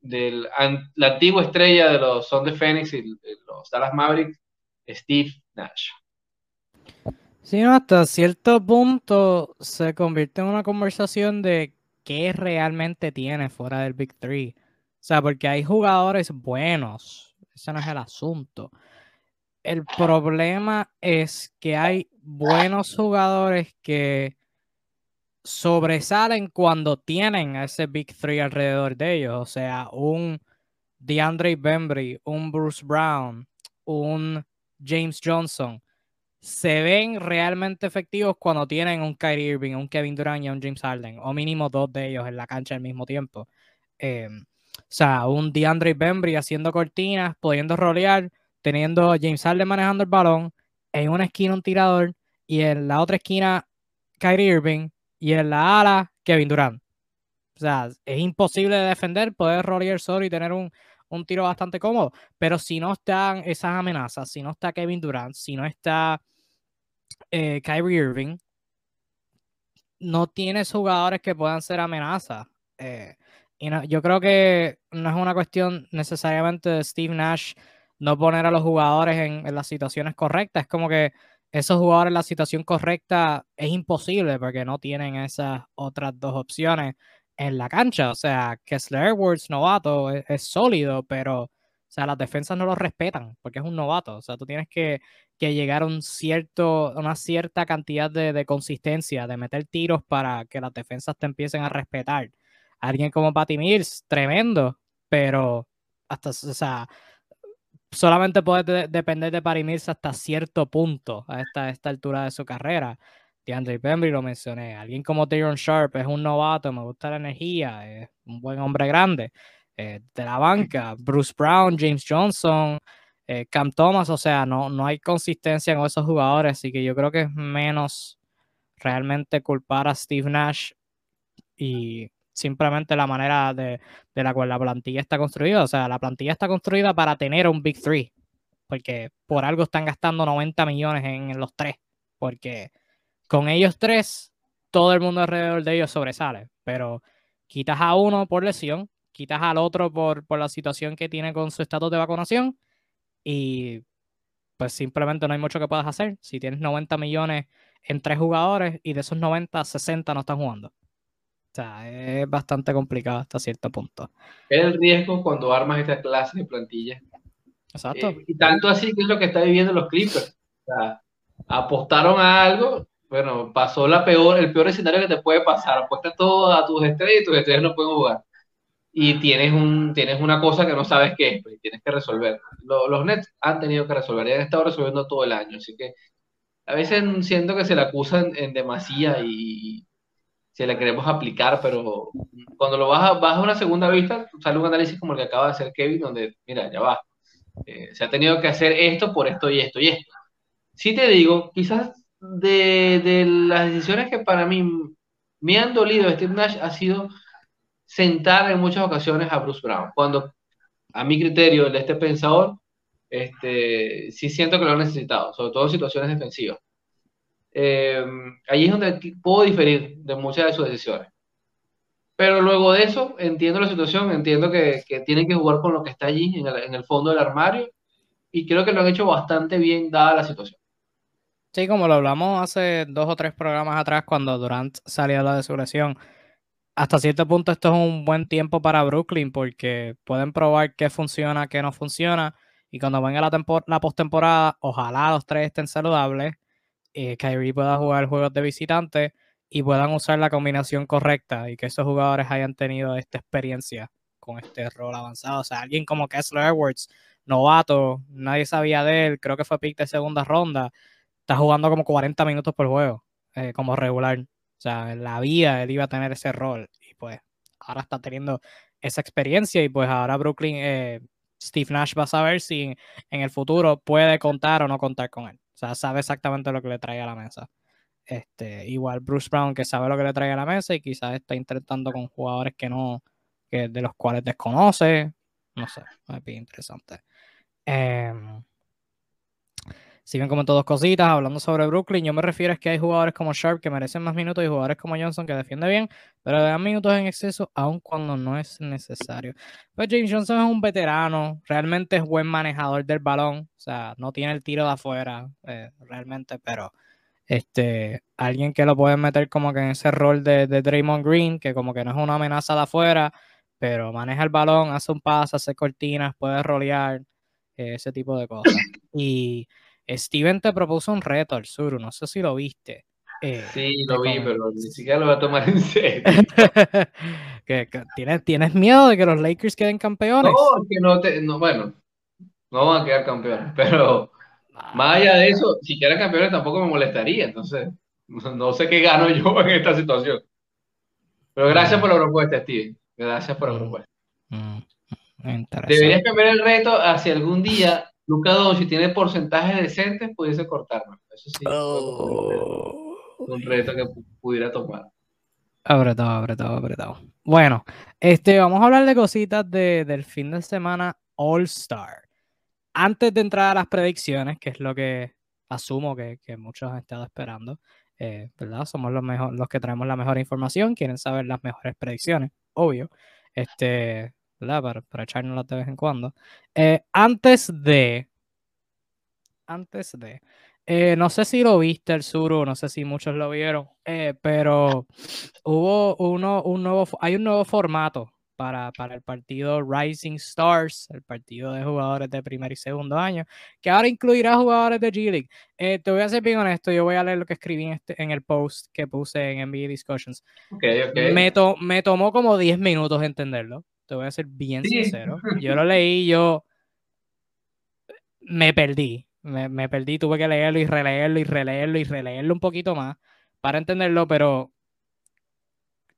la antigua estrella de los Son de Phoenix y los Dallas Mavericks, Steve Nash. Sí, hasta cierto punto se convierte en una conversación de qué realmente tiene fuera del Big Three. O sea, porque hay jugadores buenos, ese no es el asunto el problema es que hay buenos jugadores que sobresalen cuando tienen ese Big Three alrededor de ellos. O sea, un DeAndre Bembry, un Bruce Brown, un James Johnson. Se ven realmente efectivos cuando tienen un Kyrie Irving, un Kevin Durant y un James Harden, o mínimo dos de ellos en la cancha al mismo tiempo. Em, o sea, un DeAndre Bembry haciendo cortinas, pudiendo rolear teniendo James Harden manejando el balón, en una esquina un tirador y en la otra esquina Kyrie Irving y en la ala Kevin Durant. O sea, es imposible de defender, poder rolear solo y tener un, tiro bastante cómodo. Pero si no están esas amenazas, si no está Kevin Durant, si no está eh, Kyrie Irving, no tienes jugadores que puedan ser amenazas. Eh, y yo creo que no es una cuestión necesariamente de Steve Nash no poner a los jugadores en, las situaciones correctas. Es como que esos jugadores en la situación correcta es imposible porque no tienen esas otras dos opciones en la cancha. O sea, Kessler Edwards, novato, es, sólido, pero o sea, las defensas no lo respetan porque es un novato. O sea, tú tienes que, llegar a un cierto, una cierta cantidad de, de, consistencia, de meter tiros para que las defensas te empiecen a respetar. Alguien como Patty Mills, tremendo, pero hasta, o sea, solamente puede depender de Paris hasta cierto punto a esta, esta altura de su carrera. DeAndre Pembry lo mencioné. Alguien como Tyron Sharp es un novato, me gusta la energía, es un buen hombre grande. Eh, de la banca, Bruce Brown, James Johnson, eh, Cam Thomas, o sea, no, no hay consistencia con esos jugadores, así que yo creo que es menos realmente culpar a Steve Nash y simplemente la manera de, la cual la plantilla está construida. O sea, la plantilla está construida para tener un Big Three, porque por algo están gastando 90 millones en, los tres, porque con ellos tres, todo el mundo alrededor de ellos sobresale, pero quitas a uno por lesión, quitas al otro por, por la situación que tiene con su estatus de vacunación y pues simplemente no hay mucho que puedas hacer. Si tienes 90 millones en tres jugadores y de esos 90, 60 no están jugando. O sea, es bastante complicado hasta cierto punto. Es el riesgo cuando armas esta clase de plantilla. Exacto. Eh, y tanto así que es lo que está viviendo los Clippers. O sea, apostaron a algo, bueno, pasó la peor, el peor escenario que te puede pasar. Apuesta todo a tus estrellas y tus estrellas no pueden jugar. Y tienes, un, tienes una cosa que no sabes qué es, pues, tienes que resolver. los Nets han tenido que resolver y han estado resolviendo todo el año. Así que a veces siento que se le acusan en demasía y se le queremos aplicar, pero cuando lo vas a, vas a una segunda vista, sale un análisis como el que acaba de hacer Kevin, donde, mira, ya va, eh, se ha tenido que hacer esto por esto y esto y esto. Sí te digo, quizás de, de las decisiones que para mí me han dolido Steve Nash ha sido sentar en muchas ocasiones a Bruce Brown, cuando a mi criterio, de este pensador, este, sí siento que lo han necesitado, sobre todo en situaciones defensivas. Eh, allí es donde puedo diferir de muchas de sus decisiones. Pero luego de eso, entiendo la situación, entiendo que, que tienen que jugar con lo que está allí, en el, en el, fondo del armario, y creo que lo han hecho bastante bien dada la situación. Sí, como lo hablamos hace dos o tres programas atrás, cuando Durant salió de la desuración, hasta cierto punto esto es un buen tiempo para Brooklyn, porque pueden probar qué funciona, qué no funciona, y cuando venga la, la postemporada, ojalá los tres estén saludables, eh, Kyrie pueda jugar juegos de visitante y puedan usar la combinación correcta y que esos jugadores hayan tenido esta experiencia con este rol avanzado. O sea, alguien como Kessler Edwards, novato, nadie sabía de él, creo que fue pick de segunda ronda, está jugando como 40 minutos por juego, eh, como regular. O sea, en la vida él iba a tener ese rol y pues ahora está teniendo esa experiencia y pues ahora Brooklyn, eh, Steve Nash va a saber si en, el futuro puede contar o no contar con él. Sea, sabe exactamente lo que le trae a la mesa. Este, igual Bruce Brown que sabe lo que le trae a la mesa y quizás está intentando con jugadores que no, que de los cuales desconoce. No sé, es bien interesante. Eh, siguen comentando dos cositas, hablando sobre Brooklyn. Yo me refiero a que hay jugadores como Sharp que merecen más minutos y jugadores como Johnson que defiende bien, pero le dan minutos en exceso aun cuando no es necesario. Pues James Johnson es un veterano, realmente es buen manejador del balón, o sea, no tiene el tiro de afuera, eh, realmente, pero este, alguien que lo puede meter como que en ese rol de, de Draymond Green, que como que no es una amenaza de afuera, pero maneja el balón, hace un paso, hace cortinas, puede rolear, ese tipo de cosas. Y Steven te propuso un reto al sur, no sé si lo viste. Eh, sí, lo vi, pero ni siquiera lo voy a tomar en serio. ¿tienes, ¿Tienes miedo de que los Lakers queden campeones? No, que no te, no, bueno, no van a quedar campeones, pero más allá de eso, si quedan campeones tampoco me molestaría, entonces no sé qué gano yo en esta situación. Pero gracias mm. por la propuesta, Steven. Gracias por la mm. propuesta. Mm, Deberías cambiar el reto hacia algún día Luca si tiene porcentajes decentes, pudiese cortarme. Eso sí. Oh. Un reto que pudiera tomar. Apretado, apretado, apretado. Bueno, este, vamos a hablar de cositas del fin de semana All Star. Antes de entrar a las predicciones, que es lo que asumo que, muchos han estado esperando, eh, ¿verdad? Somos los, mejor, los que traemos la mejor información, quieren saber las mejores predicciones, obvio. Este, para, para echárnoslas de vez en cuando. Eh, antes de. Antes de. Eh, no sé si lo viste el Suru, no sé si muchos lo vieron, eh, pero hubo uno, un nuevo, hay un nuevo formato para, para, el partido Rising Stars, el partido de jugadores de primer y segundo año, que ahora incluirá jugadores de G-League. te voy a ser bien honesto, yo voy a leer lo que escribí en, este, en el post que puse en NBA Discussions. Me, me tomó como 10 minutos entenderlo te voy a ser bien sincero. Yo lo leí, yo me perdí. Me, perdí, tuve que leerlo y releerlo y releerlo y releerlo un poquito más para entenderlo, pero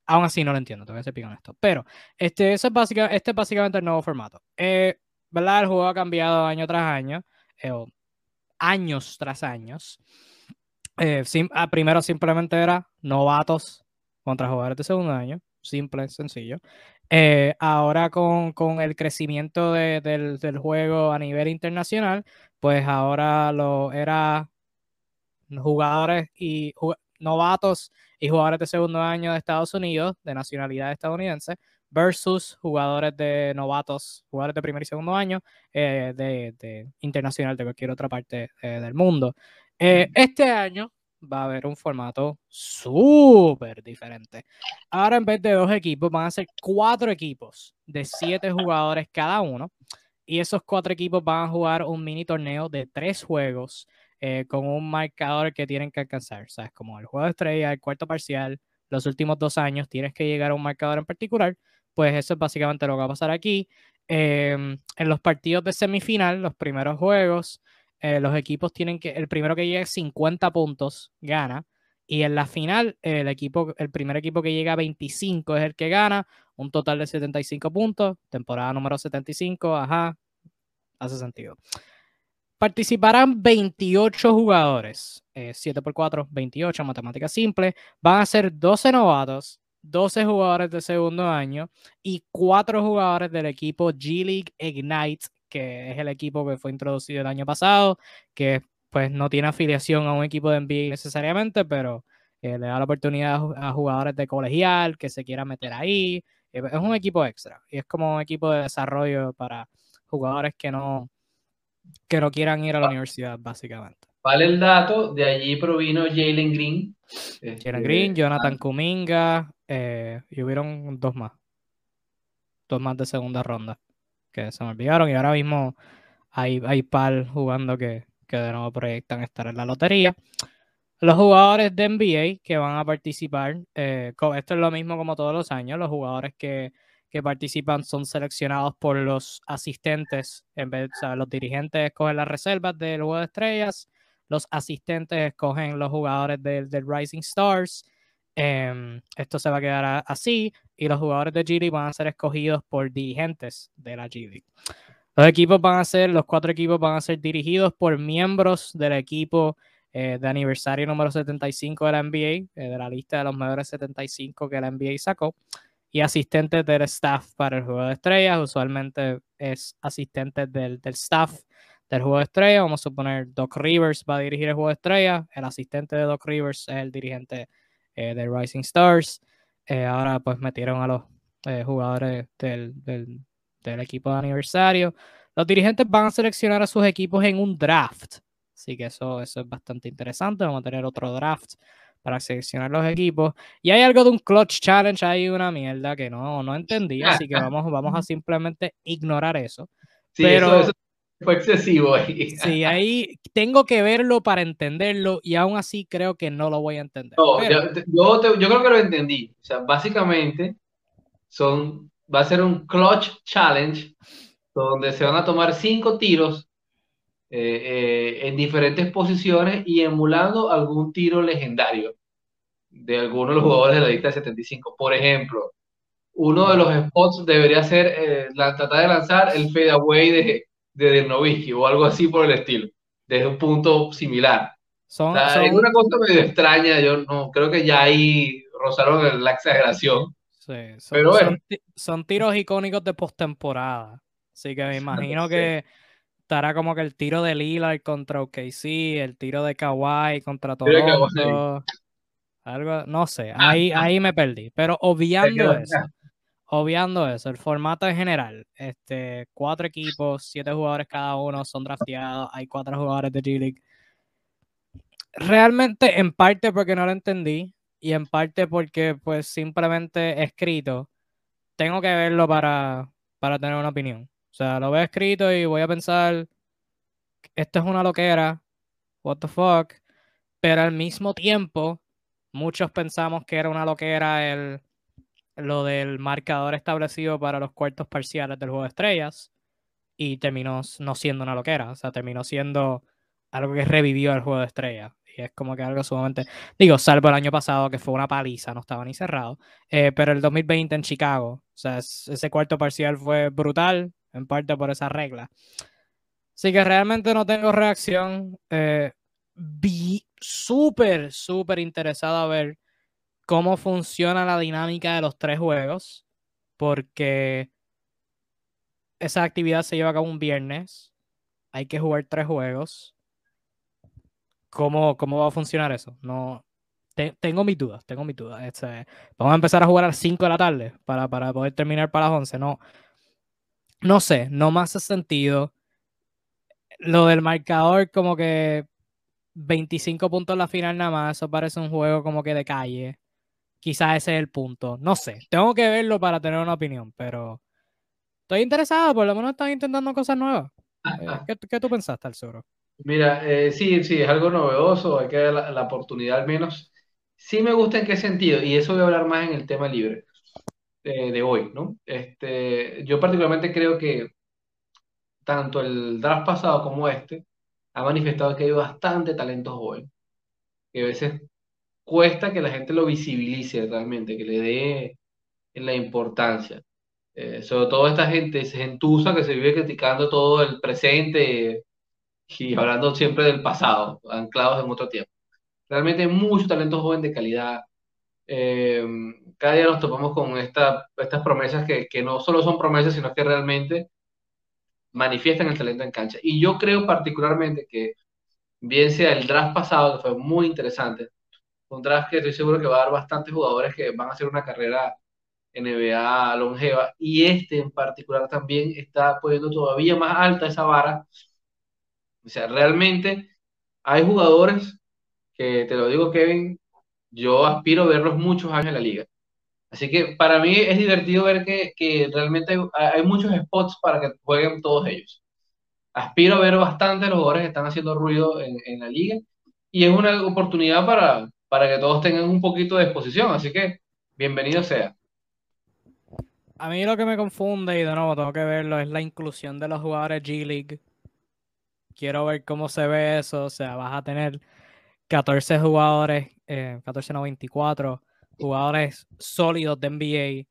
aún así no lo entiendo, te voy a ser bien esto. Pero este, eso es básicamente, este es básicamente el nuevo formato. Eh, ¿Verdad? El juego ha cambiado año tras año, eh, años tras años. Eh, ah, primero simplemente era novatos contra jugadores de segundo año simple, sencillo. Eh, ahora con, el crecimiento del, del, juego a nivel internacional, pues ahora lo era jugadores y novatos y jugadores de segundo año de Estados Unidos, de nacionalidad estadounidense, versus jugadores de novatos, jugadores de primer y segundo año eh, de, internacional de cualquier otra parte eh, del mundo. Este año va a haber un formato súper diferente. Ahora en vez de dos equipos van a ser cuatro equipos de siete jugadores cada uno. Y esos cuatro equipos van a jugar un mini torneo de tres juegos eh, con un marcador que tienen que alcanzar. ¿Sabes? Como el juego de estrella, el cuarto parcial, los últimos dos años tienes que llegar a un marcador en particular. Pues eso es básicamente lo que va a pasar aquí. Em, en los partidos de semifinal, los primeros juegos, eh, los equipos tienen que, el primero que llegue a 50 puntos gana. Y en la final, el, equipo, el primer equipo que llega a 25 es el que gana, un total de 75 puntos, temporada número 75, ajá, hace sentido. Participarán 28 jugadores, 7 por 4, 28, matemática simple. Van a ser 12 novatos, 12 jugadores de segundo año y 4 jugadores del equipo G League Ignite, que es el equipo que fue introducido el año pasado, que pues no tiene afiliación a un equipo de NBA necesariamente, pero eh, le da la oportunidad a jugadores de colegial que se quieran meter ahí. Eh, es un equipo extra y es como un equipo de desarrollo para jugadores que no, que no quieran ir a la universidad, básicamente. Vale el dato, de allí provino Jalen Green. Jalen este, Green, Jonathan Kuminga, eh, y hubieron dos más. Dos más de segunda ronda que se me olvidaron y ahora mismo hay, hay par jugando que, que de nuevo proyectan estar en la lotería. Los jugadores de NBA que van a participar, eh, esto es lo mismo como todos los años, los jugadores que que participan son seleccionados por los asistentes, los dirigentes escogen las reservas del juego de estrellas, los asistentes escogen los jugadores del, Rising Stars. Em, esto se va a quedar así y los jugadores de G League van a ser escogidos por dirigentes de la G League. Los equipos van a ser, los cuatro equipos van a ser dirigidos por miembros del equipo eh, de aniversario número 75 de la NBA, eh, de la lista de los mejores 75 que la NBA sacó y asistentes del staff para el juego de estrellas. Usualmente es asistente del, del staff del juego de estrellas. Vamos a suponer Doc Rivers va a dirigir el juego de estrellas. El asistente de Doc Rivers es el dirigente eh, de Rising Stars. Eh, ahora pues metieron a los eh, jugadores del, del, del, equipo de aniversario. Los dirigentes van a seleccionar a sus equipos en un draft. Así que eso, eso es bastante interesante. Vamos a tener otro draft para seleccionar los equipos. Y hay algo de un clutch challenge, hay una mierda que no, no entendí, así que vamos, vamos a simplemente ignorar eso. Sí, Pero, eso, fue excesivo ahí. Sí, ahí tengo que verlo para entenderlo y aún así creo que no lo voy a entender. No, yo, yo, yo, creo que lo entendí. O sea, básicamente son, va a ser un clutch challenge donde se van a tomar cinco tiros eh, eh, en diferentes posiciones y emulando algún tiro legendario de alguno de los jugadores de la lista de 75. Por ejemplo, uno de los spots debería ser eh, la, tratar de lanzar el fadeaway de, de o algo así por el estilo, desde un punto similar. Son, Es una cosa medio extraña, yo no creo que ya ahí rozaron la exageración. Sí, son, pero bueno. son, tiros icónicos de postemporada. Así que me imagino que estará como que el tiro de Lillard contra OKC, el tiro de Kawhi contra Toronto. Algo, no sé, ah, ahí, ah. ahí me perdí. Pero obviando eso, obviando eso, el formato en general, este, cuatro equipos, siete jugadores cada uno son drafteados, hay cuatro jugadores de G-League. Realmente, en parte porque no lo entendí y en parte porque pues simplemente escrito, tengo que verlo para, para tener una opinión. O sea, lo veo escrito y voy a pensar, esto es una loquera, what the fuck, pero al mismo tiempo, muchos pensamos que era una loquera el, lo del marcador establecido para los cuartos parciales del juego de estrellas y terminó no siendo una loquera, o sea, terminó siendo algo que revivió el juego de estrellas. Y es como que algo sumamente, digo, salvo el año pasado que fue una paliza, no estaba ni cerrado, eh, pero el 2020 en Chicago, o sea, ese cuarto parcial fue brutal, en parte por esa regla. Así que realmente no tengo reacción. Eh, vi súper, súper interesado a ver cómo funciona la dinámica de los tres juegos, porque esa actividad se lleva a cabo un viernes, hay que jugar tres juegos. ¿Cómo, cómo va a funcionar eso? No, tengo mis dudas, tengo mis dudas. Este, vamos a empezar a jugar a las 5 de la tarde para, para poder terminar para las 11. No, no sé, no me hace sentido. Lo del marcador, como que 25 puntos en la final nada más, eso parece un juego como que de calle. Quizás ese es el punto. No sé, tengo que verlo para tener una opinión, pero estoy interesado, por lo menos están intentando cosas nuevas. Eh, ¿Qué, tú pensaste, Alzoro? Mira, eh, sí, sí, es algo novedoso, hay que dar la, oportunidad al menos. Sí me gusta en qué sentido, y eso voy a hablar más en el tema libre eh, de hoy, ¿no? Este, yo particularmente creo que tanto el draft pasado como este ha manifestado que hay bastante talento joven, que a veces cuesta que la gente lo visibilice realmente, que le dé la importancia. Eh, sobre todo esta gente gentuza que se vive criticando todo el presente y hablando siempre del pasado, anclados en otro tiempo. Realmente hay mucho talento joven de calidad. Eh, cada día nos topamos con esta, estas promesas que, que no solo son promesas, sino que realmente manifiestan el talento en cancha. Y yo creo particularmente que, bien sea el draft pasado, que fue muy interesante, un draft que estoy seguro que va a dar bastantes jugadores que van a hacer una carrera NBA longeva, y este en particular también está poniendo todavía más alta esa vara. O sea, realmente hay jugadores que, te lo digo Kevin, yo aspiro a verlos muchos años en la liga. Así que para mí es divertido ver que, que realmente hay, muchos spots para que jueguen todos ellos. Aspiro a ver bastante los jugadores que están haciendo ruido en, en la liga y es una oportunidad para, para que todos tengan un poquito de exposición. Así que bienvenido sea. A mí lo que me confunde, y de nuevo tengo que verlo, es la inclusión de los jugadores G-League. Quiero ver cómo se ve eso. O sea, vas a tener 14 jugadores, eh, 14 no 24 jugadores sólidos de NBA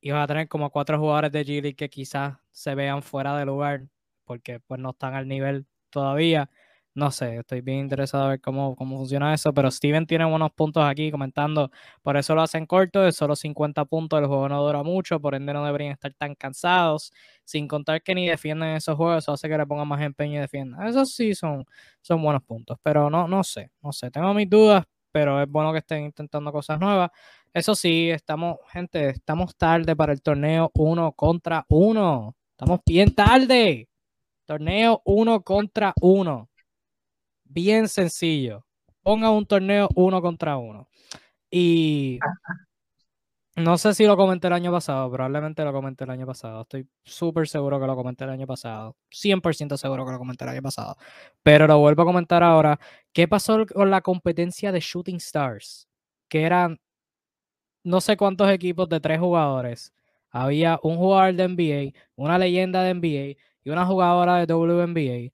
y vas a tener como cuatro jugadores de G League que quizás se vean fuera de lugar porque pues no están al nivel todavía. No sé, estoy bien interesado a ver cómo, cómo funciona eso, pero Steven tiene unos puntos aquí comentando, por eso lo hacen corto, es solo 50 puntos, el juego no dura mucho, por ende no deberían estar tan cansados, sin contar que ni defienden esos juegos, eso hace que le pongan más empeño y defiendan. Esos sí son, son buenos puntos, pero no, no sé, no sé, tengo mis dudas, pero es bueno que estén intentando cosas nuevas. Eso sí, estamos, gente, estamos tarde para el torneo uno contra uno. Estamos bien tarde. Torneo uno contra uno. Bien sencillo. Ponga un torneo uno contra uno. Y no sé si lo comenté el año pasado, probablemente lo comenté el año pasado. Estoy súper seguro que lo comenté el año pasado. 100% seguro que lo comenté el año pasado. Pero lo vuelvo a comentar ahora. ¿Qué pasó con la competencia de Shooting Stars? Que eran no sé cuántos equipos de tres jugadores. Había un jugador de NBA, una leyenda de NBA y una jugadora de WNBA.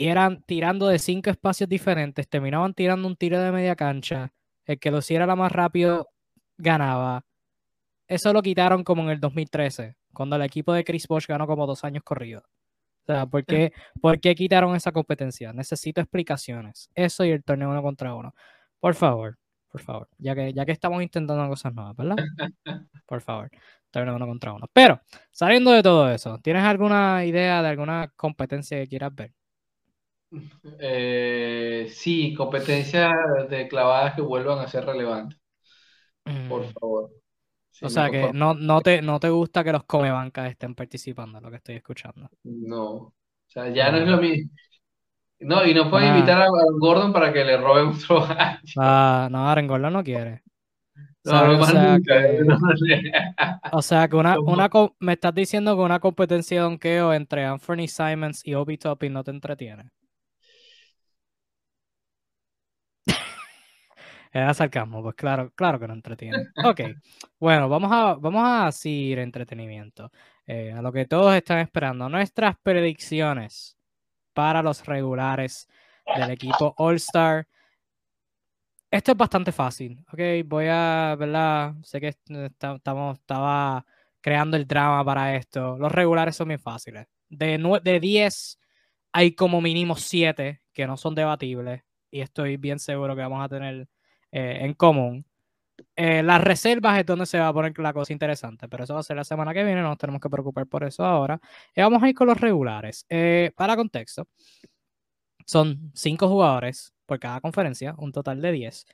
Y eran tirando de cinco espacios diferentes. Terminaban tirando un tiro de media cancha. El que lo hiciera la más rápido ganaba. Eso lo quitaron como en el 2013, cuando el equipo de Chris Bosh ganó como dos años corridos. O sea, ¿por qué, ¿por qué quitaron esa competencia? Necesito explicaciones. Eso y el torneo uno contra uno. Por favor, por favor. Ya que, ya que estamos intentando cosas nuevas, ¿verdad? Por favor. Torneo uno contra uno. Pero, saliendo de todo eso, ¿tienes alguna idea de alguna competencia que quieras ver? Eh, sí, competencias de clavadas que vuelvan a ser relevantes. Por mm. favor. o sea que no, no, te, no te gusta que los comebancas estén participando, lo que estoy escuchando. No. O sea, ya no es lo mismo. No, y no pueden invitar a Gordon para que le roben otro Ah, no, Aaron Gordon no quiere. No, o, sea, que, o sea que una, una, me estás diciendo que una competencia de donkeo entre Anthony Simons y Obi Topping no te entretiene. Era sarcasmo, pues claro, claro que no entretiene. Ok, bueno, vamos a, vamos a seguir entretenimiento. Eh, a lo que todos están esperando. Nuestras predicciones para los regulares del equipo All-Star. Esto es bastante fácil, ok. Voy a, ¿verdad? Sé que estamos, estaba creando el drama para esto. Los regulares son bien fáciles. De, de 10 hay como mínimo 7 que no son debatibles y estoy bien seguro que vamos a tener eh, en común. Eh, las reservas es donde se va a poner la cosa interesante, pero eso va a ser la semana que viene, no nos tenemos que preocupar por eso ahora. Y vamos a ir con los regulares. Eh, para contexto, son cinco jugadores por cada conferencia, un total de 10.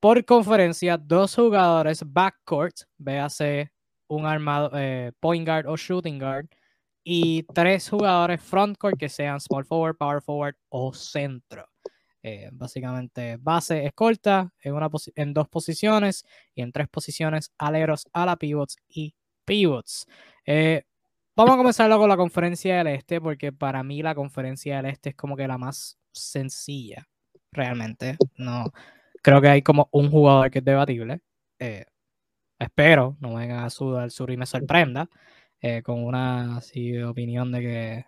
Por conferencia, dos jugadores backcourt, véase un armado, eh, point guard o shooting guard, y tres jugadores frontcourt que sean small forward, power forward o centro. Eh, básicamente base escolta en, una en dos posiciones y en tres posiciones aleros, ala pivots y pivots. Eh, vamos a comenzarlo con la conferencia del este porque para mí la conferencia del este es como que la más sencilla realmente. No, creo que hay como un jugador que es debatible. Eh, espero no venga a sudar sur y me sorprenda con una así, opinión de que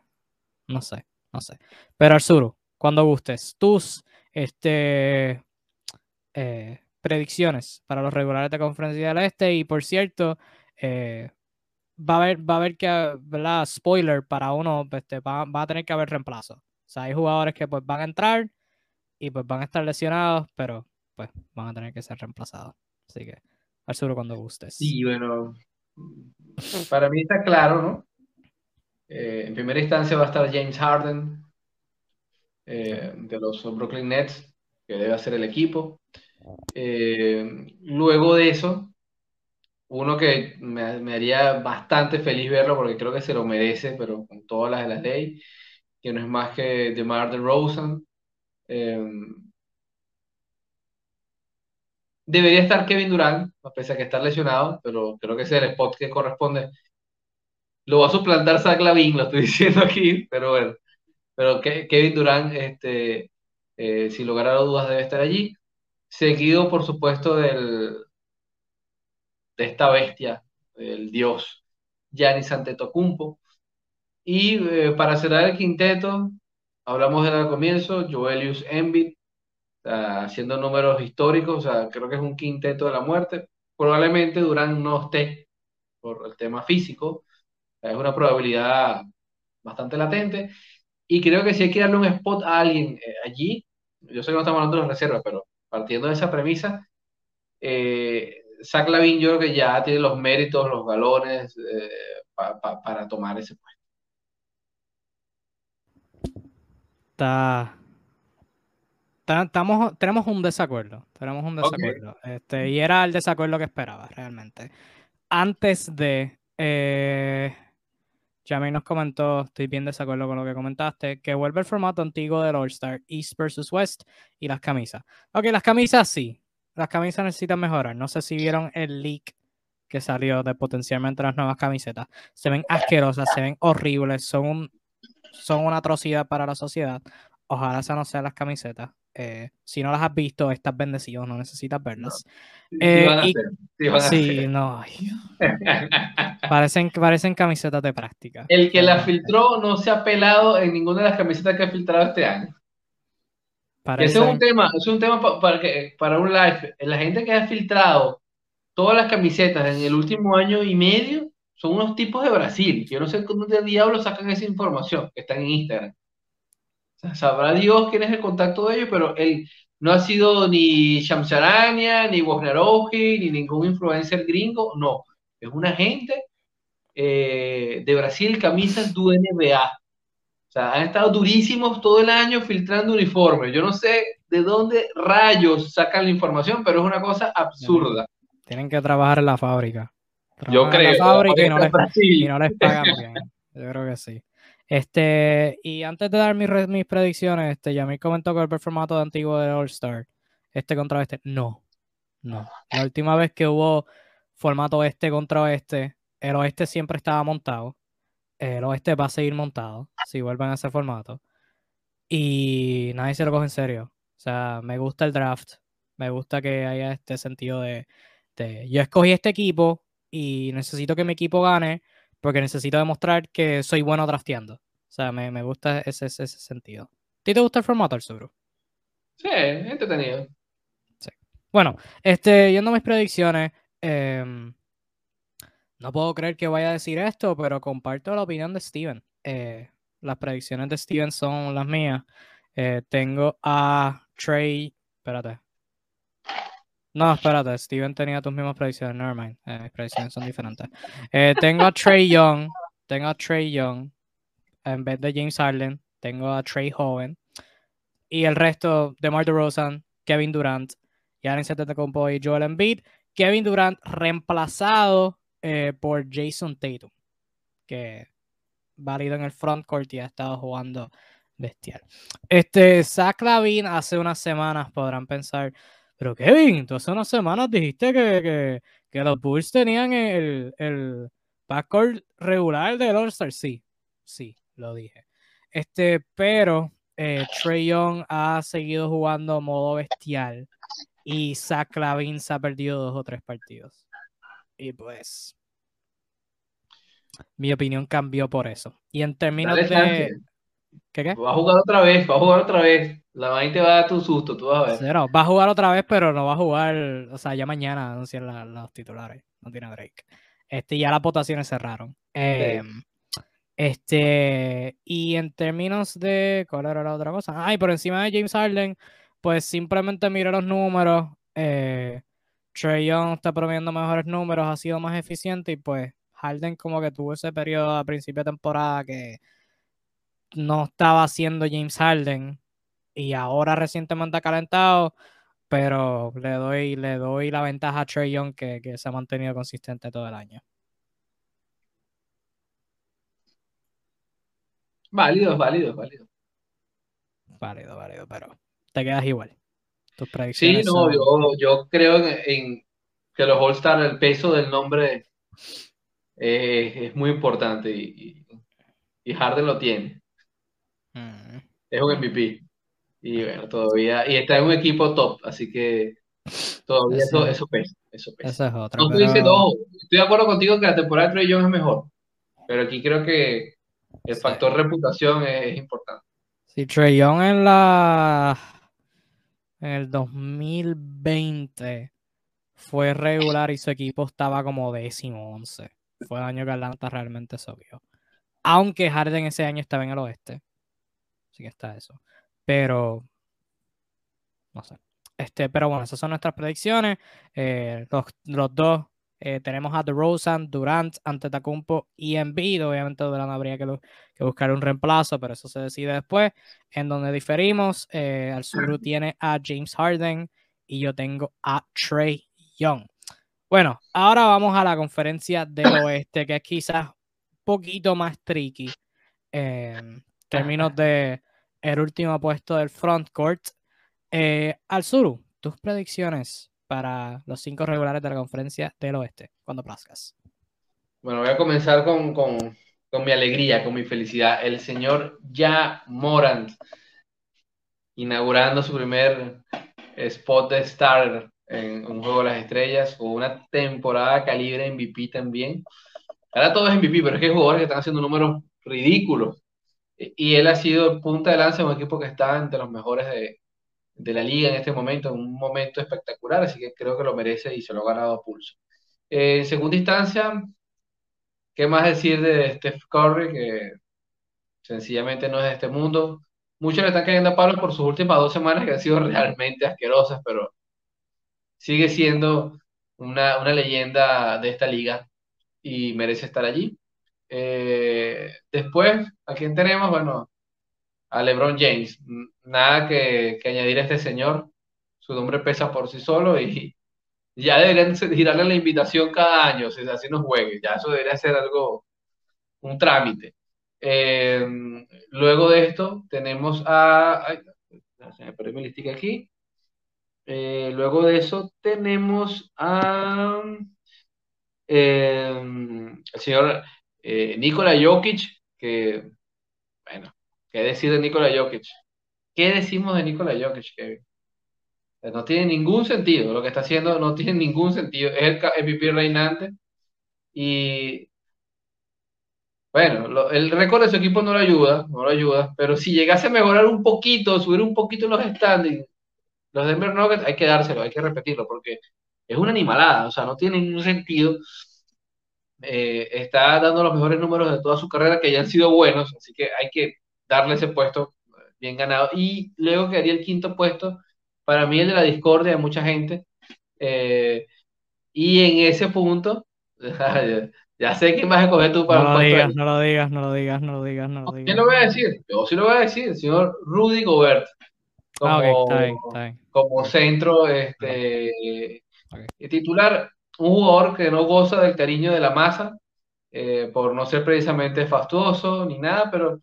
no sé, no sé. Pero Arzuru, cuando gustes. Tus este, eh, predicciones para los regulares de Conferencia del Este. Y por cierto, eh, va, a haber, va a haber que, ¿verdad? Spoiler para uno, este, va, a tener que haber reemplazo. O sea, hay jugadores que pues van a entrar y pues van a estar lesionados, pero pues van a tener que ser reemplazados. Así que, al sur cuando gustes. Sí, bueno, para mí está claro, ¿no? Eh, en primera instancia va a estar James Harden, eh, de los Brooklyn Nets, que debe hacer el equipo. Eh, luego de eso, uno que me, haría bastante feliz verlo porque creo que se lo merece, pero con todas las de la ley, que no es más que DeMar DeRozan. Eh, debería estar Kevin Durant, a pesar de que está lesionado, pero creo que es el spot que corresponde. Lo va a suplantar Zach Lavin, lo estoy diciendo aquí, pero bueno. Pero Kevin Durant, este, eh, sin lugar dudas, debe estar allí. Seguido, por supuesto, del, de esta bestia, el dios Giannis Antetokounmpo. Y eh, para cerrar el quinteto, hablamos del comienzo, Joelius Embiid, haciendo números históricos, o sea, creo que es un quinteto de la muerte. Probablemente Durant no esté por el tema físico, es una probabilidad bastante latente. Y creo que si hay que darle un spot a alguien eh, allí, yo sé que no estamos hablando de las reservas, pero partiendo de esa premisa, eh, Zach Lavin yo creo que ya tiene los méritos, los galones eh, para tomar ese puesto. Está, estamos, tenemos un desacuerdo, tenemos un desacuerdo. Este, y era el desacuerdo que esperaba realmente. Antes de eh, Jamie nos comentó, estoy bien desacuerdo con lo que comentaste, que vuelve el formato antiguo del All-Star, East versus West y las camisas. Ok, las camisas sí, las camisas necesitan mejorar. No sé si vieron el leak que salió de potencialmente las nuevas camisetas. Se ven asquerosas, se ven horribles, son, son una atrocidad para la sociedad. Ojalá esas no sean las camisetas. Eh, si no las has visto, estás bendecido, no necesitas verlas. sí, no. parecen, parecen camisetas de práctica. El que la filtró no se ha pelado en ninguna de las camisetas que ha filtrado este año. Ese es un tema, es un tema para, para un live. La gente que ha filtrado todas las camisetas en el último año y medio son unos tipos de Brasil. Yo no sé cómo de diablo sacan esa información que están en Instagram sabrá Dios quién es el contacto de ellos, pero él no ha sido ni Shamsarania, ni Wojnarowski, ni ningún influencer gringo, no. Es una gente eh, de Brasil, camisas du NBA. O sea, han estado durísimos todo el año filtrando uniformes. Yo no sé de dónde rayos sacan la información, pero es una cosa absurda. Tienen que trabajar en la fábrica. Yo creo. En la fábrica y no, les, y no les pagan bien. Yo creo que sí. Este, y antes de dar mis, mis predicciones, este, ya me comentó que el formato de antiguo de All Star, este contra este, no, no. La última vez que hubo formato este contra este, el oeste siempre estaba montado. El oeste va a seguir montado si vuelven a ese formato. Y nadie se lo coge en serio. O sea, me gusta el draft. Me gusta que haya este sentido de, de yo escogí este equipo y necesito que mi equipo gane porque necesito demostrar que soy bueno drafteando. O sea, me, me gusta ese, ese, sentido. ¿A ti te gusta el formato, Arzuru? Sí, entretenido. Sí. Bueno, este, yendo a mis predicciones, em, no puedo creer que vaya a decir esto, pero comparto la opinión de Steven. Eh, las predicciones de Steven son las mías. Eh, tengo a Trey, espérate. No, espérate, Steven tenía tus mismas predicciones, nevermind. Eh, mis predicciones son diferentes. Eh, tengo a Trey Young, tengo a Trey Young en vez de James Harden, tengo a Trey Hoven y el resto de Mark DeRozan, Kevin Durant, Giannis Antetokounmpo y Joel Embiid. Kevin Durant reemplazado eh, por Jason Tatum, que válido en el frontcourt y ha estado jugando bestial. Este, Zach Lavin hace unas semanas podrán pensar, pero Kevin, tú hace unas semanas dijiste que, que, los Bulls tenían el, el backcourt regular del All-Star. Sí, sí, lo dije. Este, pero eh, Trey Young ha seguido jugando modo bestial y Zach Lavin se ha perdido dos o tres partidos. Y pues, mi opinión cambió por eso. Y en términos de... ¿Qué, qué? Va a jugar otra vez, va a jugar otra vez. La vaina te va a dar tu susto, tú vas a ver. Va a jugar otra vez, pero no va a jugar, o sea, ya mañana anuncian los titulares, no tiene break. Este, ya las votaciones cerraron. Em, este, y en términos de, ¿cuál era la otra cosa? Ay, por encima de James Harden, pues simplemente mira los números. Eh, Trey Young está promoviendo mejores números, ha sido más eficiente y pues Harden como que tuvo ese periodo a principio de temporada que no estaba haciendo James Harden y ahora recientemente ha calentado, pero le doy, le doy la ventaja a Trey Young que, se ha mantenido consistente todo el año. Válido, válido, válido. Válido, válido, pero te quedas igual. Tus predicciones. Sí, no, yo, yo, creo en, que los All-Star, el peso del nombre eh, es muy importante y, y, Harden lo tiene. Mm. Es un MVP. Y bueno, todavía, y está en un equipo top, así que todavía eso, eso pesa. Eso pesa. es otra. No, estoy de acuerdo contigo que la temporada de Trey Young es mejor, pero aquí creo que el factor reputación es, importante. Sí, Trey Young en la en el 2020 fue regular y su equipo estaba como décimo once. Fue el año que Atlanta realmente subió. Aunque Harden ese año estaba en el oeste. Así que está eso. Pero, no sé. Este, pero bueno, esas son nuestras predicciones. Eh, los, dos eh, tenemos a DeRozan, Durant, Antetokounmpo y Embiid. Obviamente Durant habría que, buscar un reemplazo, pero eso se decide después. En donde diferimos, eh, al sur tiene a James Harden y yo tengo a Trey Young. Bueno, ahora vamos a la conferencia del oeste, que es quizás un poquito más tricky en términos de el último puesto del frontcourt. Eh, al sur, tus predicciones para los cinco regulares de la conferencia del oeste, cuando plazcas. Bueno, voy a comenzar con, con, con mi alegría, con mi felicidad. El señor Ya Morant, inaugurando su primer spot de starter en un juego de las estrellas, o una temporada calibre MVP también. Ahora todo es MVP, pero es que hay jugadores que están haciendo números ridículos. Y él ha sido punta de lanza de un equipo que está entre los mejores de, de, la liga en este momento, en un momento espectacular, así que creo que lo merece y se lo ha ganado a pulso. en segunda instancia, ¿qué más decir de Steph Curry? Que sencillamente no es de este mundo. Muchos le están cayendo a palos por sus últimas dos semanas que han sido realmente asquerosas, pero sigue siendo una, leyenda de esta liga y merece estar allí. Eh, después, ¿a quién tenemos? Bueno, a LeBron James. Nada que, añadir a este señor. Su nombre pesa por sí solo y ya deberían girarle la invitación cada año, si así no juegue. Ya eso debería ser algo, un trámite. Eh, luego de esto, tenemos a. Ay, se me perdió mi aquí. Eh, luego de eso tenemos a el señor eh, Nikola Jokic, que, bueno, ¿qué decir de Nikola Jokic? ¿Qué decimos de Nikola Jokic, Kevin? No tiene ningún sentido, lo que está haciendo no tiene ningún sentido. Es el MVP reinante y bueno, el récord de su equipo no lo ayuda, no lo ayuda, pero si llegase a mejorar un poquito, subir un poquito los standings, los Denver Nuggets hay que dárselo, hay que repetirlo, porque es una animalada, o sea, no tiene ningún sentido. Eh, está dando los mejores números de toda su carrera que ya han sido buenos, así que hay que darle ese puesto bien ganado. Y luego quedaría el quinto puesto, para mí el de la discordia de mucha gente, Eh, y en ese punto, ya, sé quién vas a escoger tú para no lo digas, no lo digas, no lo digas, no lo digas, no lo digas. ¿Quién lo voy a decir? Yo sí lo voy a decir, el señor Rudy Gobert. Ah, como, como centro este, titular, un jugador que no goza del cariño de la masa, eh, por no ser precisamente fastuoso ni nada, pero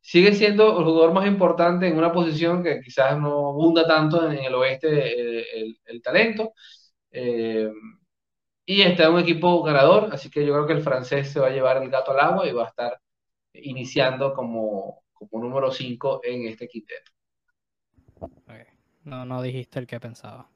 sigue siendo el jugador más importante en una posición que quizás no abunda tanto en el oeste eh, el, talento. Eh, y está un equipo ganador, así que yo creo que el francés se va a llevar el gato al agua y va a estar iniciando como, como número 5 en este quinteto. No, no dijiste el que pensaba.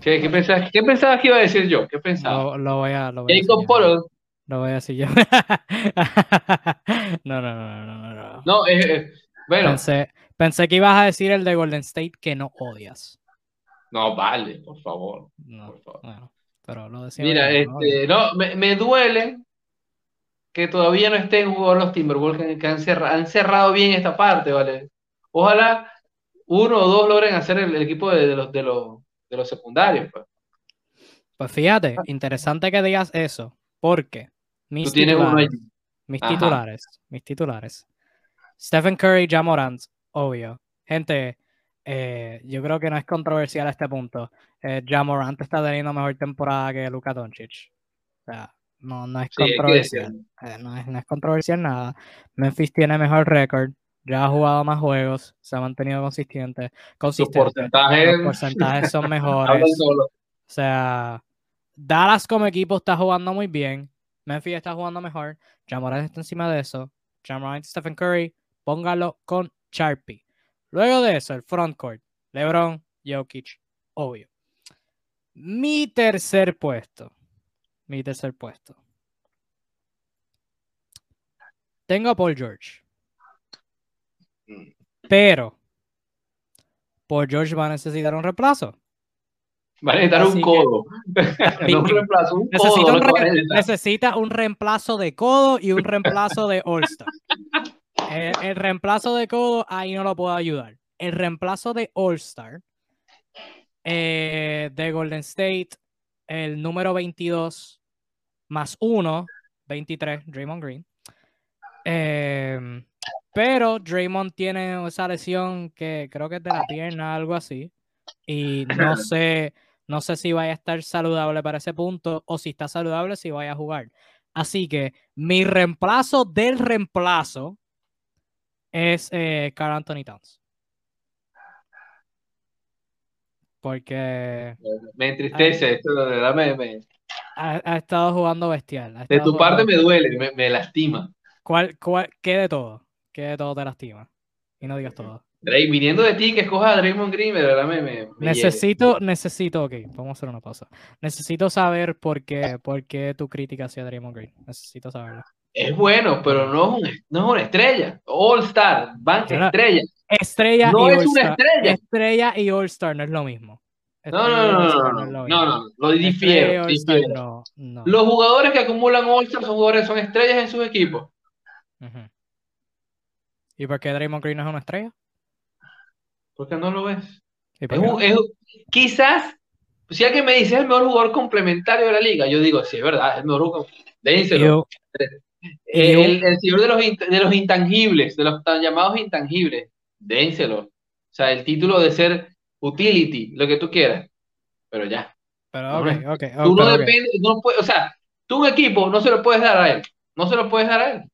¿Qué, qué, pensabas, ¿Qué, pensabas, que iba a decir yo? ¿Qué pensaba? Lo, voy a. Lo voy Jacob Polo. Lo voy a decir yo. no, no, no, no, no. No, eh, bueno. Pensé, pensé que ibas a decir el de Golden State que no odias. No, vale, por favor. No, por favor. Bueno, pero lo decía. Mira, este, no, me, me, duele que todavía no estén jugando los Timberwolves que, han, cerrado, han cerrado bien esta parte, ¿vale? Ojalá uno o dos logren hacer el, equipo de, los, de, los, de los secundarios. Pues. pues fíjate, interesante que digas eso, porque mis titulares, mis titulares, mis titulares, Stephen Curry, Jamorant, obvio. Gente, eh, yo creo que no es controversial a este punto. Eh, Jamorant está teniendo mejor temporada que Luka Doncic. O sea, no, no es controversial. Eh, no, es, no es controversial nada. Memphis tiene mejor récord ya ha jugado más juegos, se ha mantenido consistente. consistente. Los porcentajes, son mejores. o sea, Dallas como equipo está jugando muy bien. Memphis está jugando mejor. Jamoran está encima de eso. Jamoran Stephen Curry, póngalo con Sharpie. Luego de eso, el frontcourt. LeBron, Jokic, obvio. Mi tercer puesto. Mi tercer puesto. Tengo a Paul George. Pero por George va a necesitar un reemplazo. Va a necesitar un codo. no un reemplazo, un necesita, un reemplazo de codo y un reemplazo de All-Star. El, reemplazo de codo ahí no lo puedo ayudar. El reemplazo de All-Star eh, de Golden State, el número 22 más 1, 23, Draymond Green. Eh, pero Draymond tiene esa lesión que creo que es de la pierna, algo así. Y no sé, no sé si vaya a estar saludable para ese punto o si está saludable si vaya a jugar. Así que mi reemplazo del reemplazo es eh, Carl Anthony Towns. Porque. Me entristece, esto de verdad me. Ha, estado jugando bestial. de tu parte me duele, me, me lastima. ¿Cuál, cuál, ¿Qué de todo? que todo te lastima. Y no digas todo. Drake, viniendo de ti, que escoja a Draymond Green, de ¿verdad? Me, necesito, necesito, ok, vamos a hacer una pausa. Necesito saber por qué, por qué tu crítica hacia Draymond Green. Necesito saberlo. Es bueno, pero no es, un, no es una estrella. All Star, banca estrella. Estrella no es una estrella. Estrella y All Star no es lo mismo. No, no, no, no, no, no, no, lo difiero. Los jugadores que acumulan All Star son jugadores, son estrellas en sus equipos. ¿Y por qué Draymond Green no es una estrella? Porque no lo ves. quizás, si alguien me dice es el mejor jugador complementario de la liga, yo digo, sí, es verdad, es el mejor jugador. Dénselo. El, el, señor de los, de los intangibles, de los tan llamados intangibles, dénselo. O sea, el título de ser utility, lo que tú quieras. Pero ya. Pero, ok, ok. Tú no dependes, no puedes, o sea, tú un equipo no se lo puedes dar a él. No se lo puedes dar a él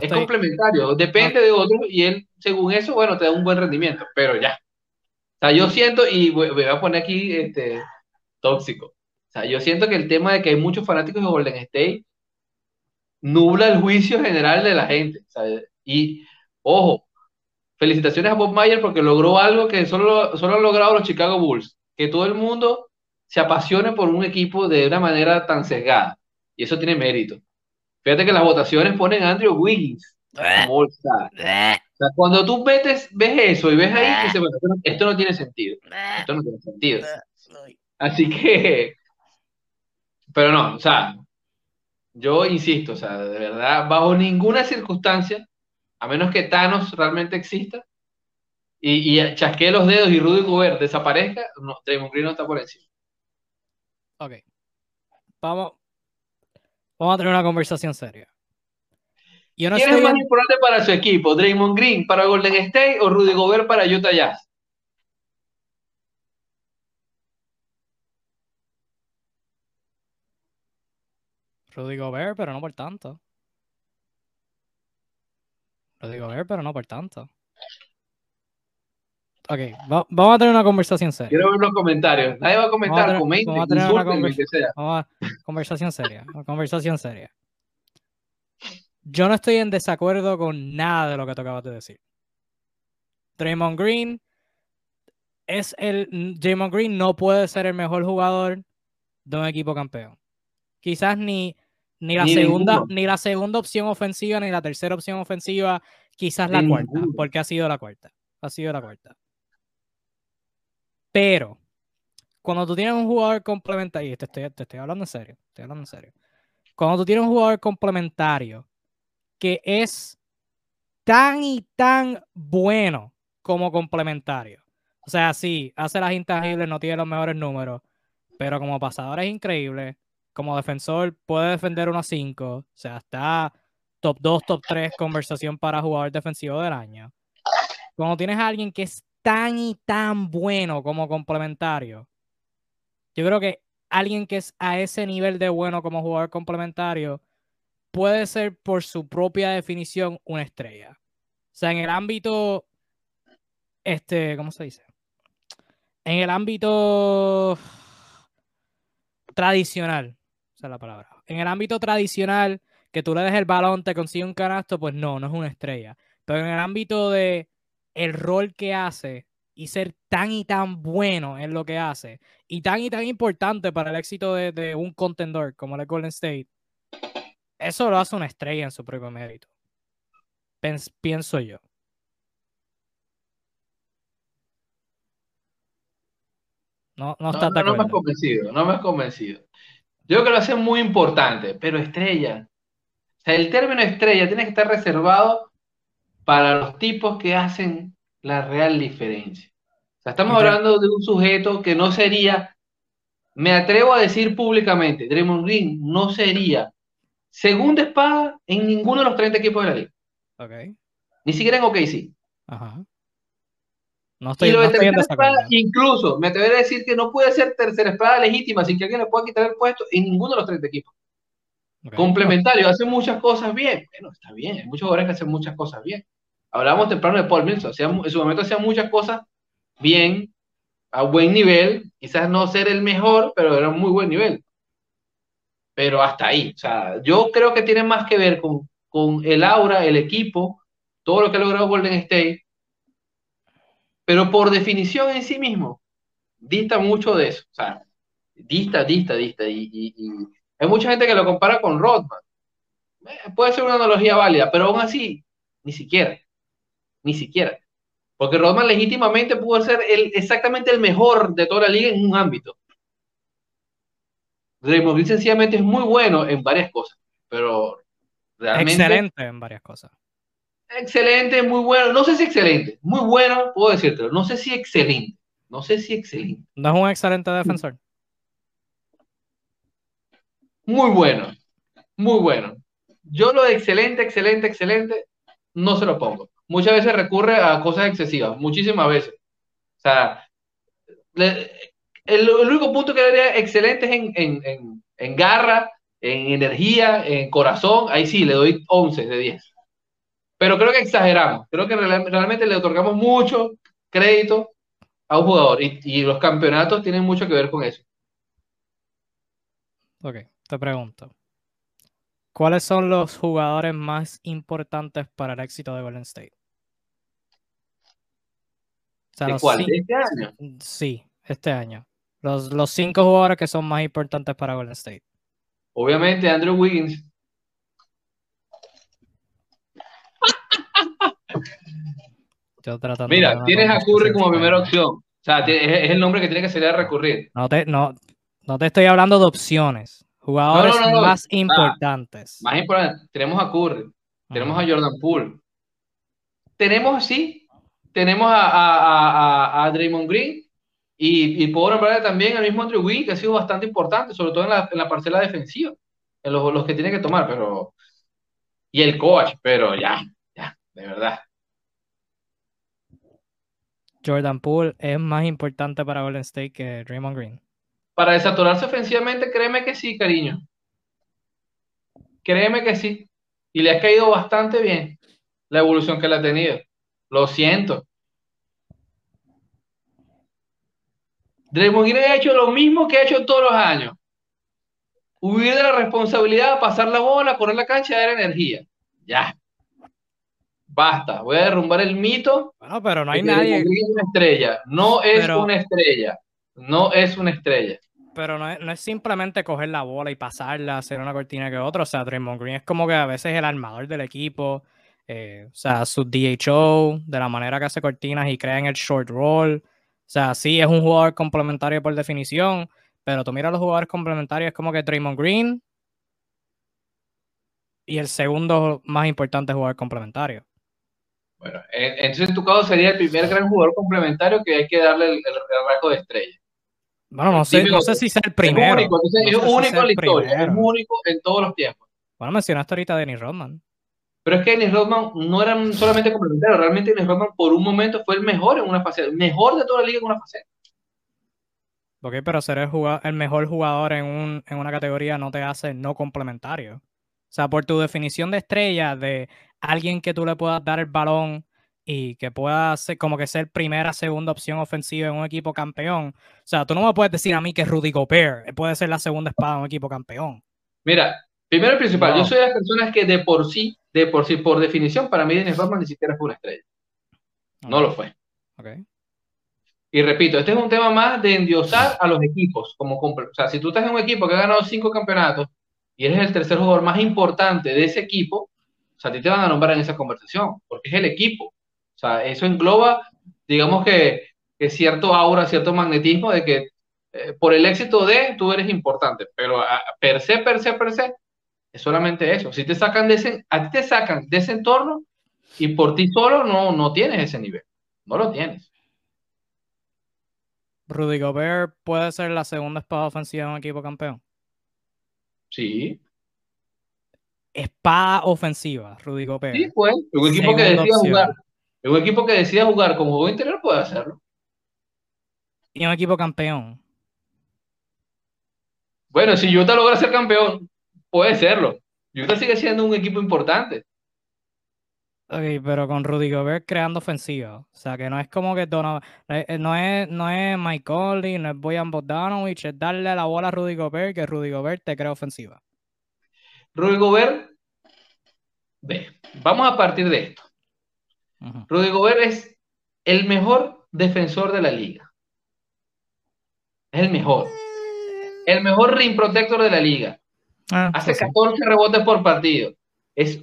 es complementario, depende de otro y él, según eso, bueno, te da un buen rendimiento, pero ya. O sea, yo siento, y voy, a poner aquí este, tóxico. O sea, yo siento que el tema de que hay muchos fanáticos de Golden State nubla el juicio general de la gente. Y, ojo, felicitaciones a Bob Mayer porque logró algo que solo, solo han logrado los Chicago Bulls, que todo el mundo se apasione por un equipo de una manera tan sesgada. Y eso tiene mérito. Fíjate que las votaciones ponen a Andrew Wiggins como O sea, cuando tú ves, ves eso y ves ahí, dices, bueno, esto no, tiene sentido. Esto no tiene sentido. Así que, pero no, o sea, yo insisto, o sea, de verdad, bajo ninguna circunstancia, a menos que Thanos realmente exista, y, y chasquee los dedos y Rudy Gobert desaparezca, no, Draymond Green no está por encima. Ok. Vamos, vamos a tener una conversación seria. ¿Quién es más importante para su equipo? ¿Draymond Green para Golden State o Rudy Gobert para Utah Jazz? Rudy Gobert, pero no por tanto. Rudy Gobert, pero no por tanto. Ok, vamos a tener una conversación seria. Quiero ver los comentarios. Nadie va a comentar, vamos Vamos a tener una conversación. conversación seria. Conversación seria. Yo no estoy en desacuerdo con nada de lo que te acabas de decir. Draymond Green es el. Draymond Green no puede ser el mejor jugador de un equipo campeón. Quizás ni, ni la segunda, ni la segunda opción ofensiva, ni la tercera opción ofensiva, quizás la cuarta, porque ha sido la cuarta. Ha sido la cuarta. Pero, cuando tú tienes un jugador complementario, te estoy, te estoy hablando en serio, estoy hablando en serio. Cuando tú tienes un jugador complementario que es tan y tan bueno como complementario. O sea, sí, hace las intangibles, no tiene los mejores números, pero como pasador es increíble. Como defensor puede defender unos 5. O sea, está top 2, top 3 conversación para jugador defensivo del año. Cuando tienes a alguien que es tan y tan bueno como complementario, yo creo que alguien que es a ese nivel de bueno como jugador complementario puede ser por su propia definición una estrella. O sea, en el ámbito, este, ¿cómo se dice? En el ámbito tradicional, esa es la palabra. En el ámbito tradicional, que tú le des el balón, te consigue un canasto, pues no, no es una estrella. Pero en el ámbito de el rol que hace y ser tan y tan bueno en lo que hace y tan y tan importante para el éxito de, de un contendor como el Golden State, eso lo hace una estrella en su propio mérito. pienso yo. No, no, está no, no, me has convencido, no me has convencido. Yo creo que lo hace muy importante, pero estrella. O sea, el término estrella tiene que estar reservado para los tipos que hacen la real diferencia. O sea, estamos hablando de un sujeto que no sería, me atrevo a decir públicamente, Draymond Green no sería segunda espada en ninguno de los 30 equipos de la liga. Okay. Ni siquiera en OKC. Ajá. No estoy, y lo de espada, incluso me atrevería a decir que no puede ser tercera espada legítima sin que alguien le pueda quitar el puesto en ninguno de los 30 equipos. Complementario, hace muchas cosas bien. Bueno, está bien, hay muchos jugadores que hacen muchas cosas bien. Hablamos temprano de Paul Mills, en su momento hacía muchas cosas bien, a buen nivel, quizás no ser el mejor, pero era un muy buen nivel pero hasta ahí. O sea, yo creo que tiene más que ver con, con el aura, el equipo, todo lo que ha logrado Golden State, pero por definición en sí mismo, dista mucho de eso. O sea, dista, dista, dista. Y, hay mucha gente que lo compara con Rodman. Eh, puede ser una analogía válida, pero aún así, ni siquiera. Ni siquiera. Porque Rodman legítimamente pudo ser el, exactamente el mejor de toda la liga en un ámbito. Draymond Green sencillamente es muy bueno en varias cosas, pero realmente... Excelente en varias cosas. Excelente, muy bueno. No sé si excelente, muy bueno, puedo decirte. No sé si excelente. No sé si excelente. No es un excelente defensor. Muy bueno, muy bueno. Yo lo de excelente, excelente, excelente, no se lo pongo. Muchas veces recurre a cosas excesivas, muchísimas veces. O sea, el, único punto que daría excelente es en, garra, en energía, en corazón. Ahí sí, le doy 11 de 10. Pero creo que exageramos. Creo que realmente le otorgamos mucho crédito a un jugador. Y, los campeonatos tienen mucho que ver con eso. Ok, te pregunto. ¿Cuáles son los jugadores más importantes para el éxito de Golden State? ¿De cuál? ¿De este año? Sí, este año. Los, cinco jugadores que son más importantes para Golden State. Obviamente, Andrew Wiggins. Mira, tienes a Curry como primera opción. O sea, es, el nombre que tiene que salir a recurrir. No te, no, no te estoy hablando de opciones. Jugadores más importantes. más importantes. Tenemos a Curry. Tenemos a Jordan Poole. Tenemos, sí, tenemos a, a, a, Draymond Green y, y puedo nombrar también al mismo Andrew Wiggins, que ha sido bastante importante, sobre todo en la, en la parcela defensiva, en los, los que tiene que tomar, pero... Y el coach, pero ya, ya, de verdad. Jordan Poole es más importante para Golden State que Draymond Green. Para desatorarse ofensivamente, créeme que sí, cariño. Créeme que sí. Y le ha caído bastante bien la evolución que le ha tenido. Lo siento. Draymond Green ha hecho lo mismo que ha hecho todos los años. Huir de la responsabilidad, pasar la bola, poner la cancha dar energía. Ya. Basta. Voy a derrumbar el mito. Bueno, pero no hay nadie. Es una estrella. No es una estrella. No es una estrella pero no es, simplemente coger la bola y pasarla, hacer una cortina que otra. O sea, Draymond Green es como que a veces el armador del equipo. Eh, o sea, su DHO, de la manera que hace cortinas y crea en el short roll. O sea, sí es un jugador complementario por definición, pero tú miras los jugadores complementarios, es como que Draymond Green y el segundo más importante jugador complementario. Bueno, entonces en tu caso sería el primer gran jugador complementario que hay que darle el, el, el de estrella. Bueno, no sé, no sé si es el primero. Es único, es único en la historia, es único en todos los tiempos. Bueno, mencionaste ahorita a Dennis Rodman. Pero es que Dennis Rodman no era solamente complementario, realmente Dennis Rodman por un momento fue el mejor en una fase, el mejor de toda la liga en una fase. Ok, pero ser el, el mejor jugador en, un, en una categoría no te hace no complementario. O sea, por tu definición de estrella, de alguien que tú le puedas dar el balón y que pueda ser como que ser primera, segunda opción ofensiva en un equipo campeón. O sea, tú no me puedes decir a mí que Rudy Gobert puede ser la segunda espada en un equipo campeón. Mira, primero y principal, yo soy de las personas que de por sí, de por sí, por definición, para mí Dennis Rodman ni siquiera fue una estrella. No lo fue. Okay. Y repito, este es un tema más de endiosar a los equipos. Como, o sea, si tú estás en un equipo que ha ganado cinco campeonatos y eres el tercer jugador más importante de ese equipo, o sea, a ti te van a nombrar en esa conversación, porque es el equipo. O sea, eso engloba, digamos que, cierto aura, cierto magnetismo de que eh, por el éxito de tú eres importante, pero a, per se, per se, per se, es solamente eso. Si te sacan de ese, a ti te sacan de ese entorno y por ti solo no, no tienes ese nivel, no lo tienes. Rudy Gobert puede ser la segunda espada ofensiva de un equipo campeón. Sí. Espada ofensiva, Rudy Gobert. Sí, pues, un equipo que decía jugar un equipo que decida jugar como juego interior puede hacerlo. Y un equipo campeón. Bueno, si Utah logra ser campeón, puede serlo. Utah sigue siendo un equipo importante. Ok, pero con Rudy Gobert creando ofensiva. O sea, que no es como que no, eh, no es, no es Mike Conley, no es Boyan Bogdanovich, es darle la bola a Rudy Gobert que Rudy Gobert te crea ofensiva. Rudy Gobert, ve, vamos a partir de esto. Rudy Gobert es el mejor defensor de la liga. Es el mejor. El mejor ring protector de la liga. Ah, Hace 14 rebotes por partido. Es,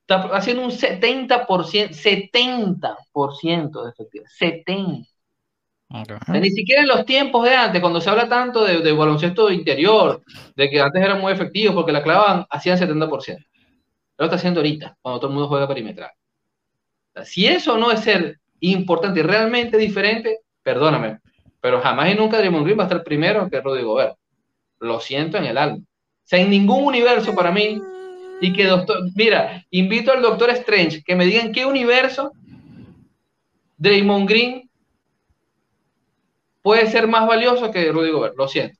está haciendo un 70%, 70% de efectividad. 70%. Ni siquiera en los tiempos de antes, cuando se habla tanto de, de, baloncesto interior, de que antes eran muy efectivos porque la clavaban, hacían 70%. Lo está haciendo ahorita, cuando todo el mundo juega perimetral. Si eso no es ser importante y realmente diferente, perdóname, pero jamás y nunca Draymond Green va a estar primero que Rudy Gobert. Lo siento en el alma. O sea, en ningún universo para mí, y que doctor, mira, invito al doctor Strange que me diga en qué universo Draymond Green puede ser más valioso que Rudy Gobert. Lo siento.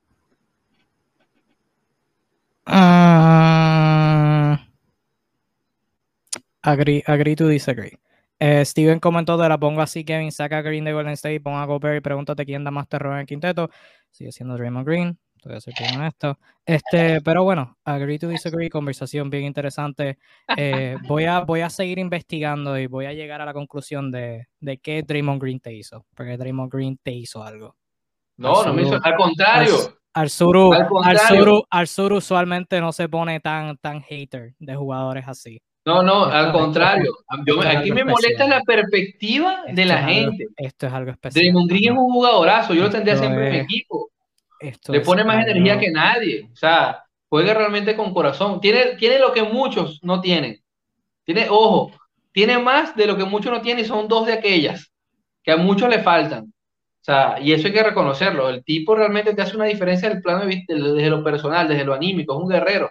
Agree, agree to disagree. Eh, Steven comentó de la pongo así, Kevin saca Green de Golden State, ponga a Gobert y pregúntate quién da más terror en el quinteto. Sigue siendo Draymond Green, voy a ser bien honesto. Este, pero bueno, agree to disagree, conversación bien interesante. Eh, voy, a, voy a seguir investigando y voy a llegar a la conclusión de, de qué Draymond Green te hizo, porque Draymond Green te hizo algo. No, no me hizo, al contrario. Al, sur, al, sur, usualmente no se pone tan, tan hater de jugadores así. No, no, al contrario. aquí me molesta la perspectiva de la gente. esto es algo especial. Draymond Green es un jugadorazo, yo lo tendría siempre en mi equipo. Le pone más energía que nadie. O sea, juega realmente con corazón. Tiene, tiene lo que muchos no tienen. Tiene, ojo, tiene más de lo que muchos no tienen y son dos de aquellas. que a muchos le faltan. O sea, y eso hay que reconocerlo. El tipo realmente te hace una diferencia del plano de desde lo personal, desde lo anímico, es un guerrero.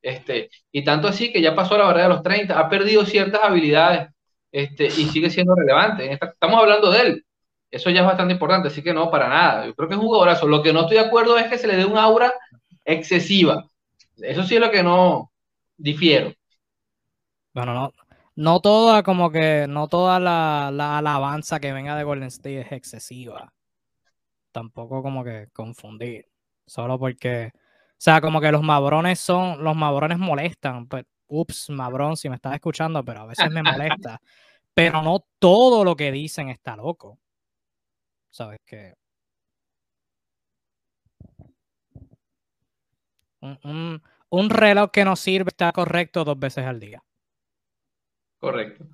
Este, y tanto así que ya pasó la barrera de los 30, ha perdido ciertas habilidades este, y sigue siendo relevante. estamos hablando de él. Eso ya es bastante importante, así que no, para nada. Yo creo que es un jugadorazo. Lo que no estoy de acuerdo es que se le dé un aura excesiva. Eso sí es lo que no difiero. Bueno, no, no toda como que, no toda la, alabanza que venga de Golden State es excesiva. Tampoco como que confundir. Solo porque, o sea, como que los mabrones son, los mabrones molestan. Pues, ups, mabrón, si me estás escuchando, pero a veces me molesta. pero no todo lo que dicen está loco. ¿Sabes qué? Un, un reloj que no sirve está correcto dos veces al día. Correcto.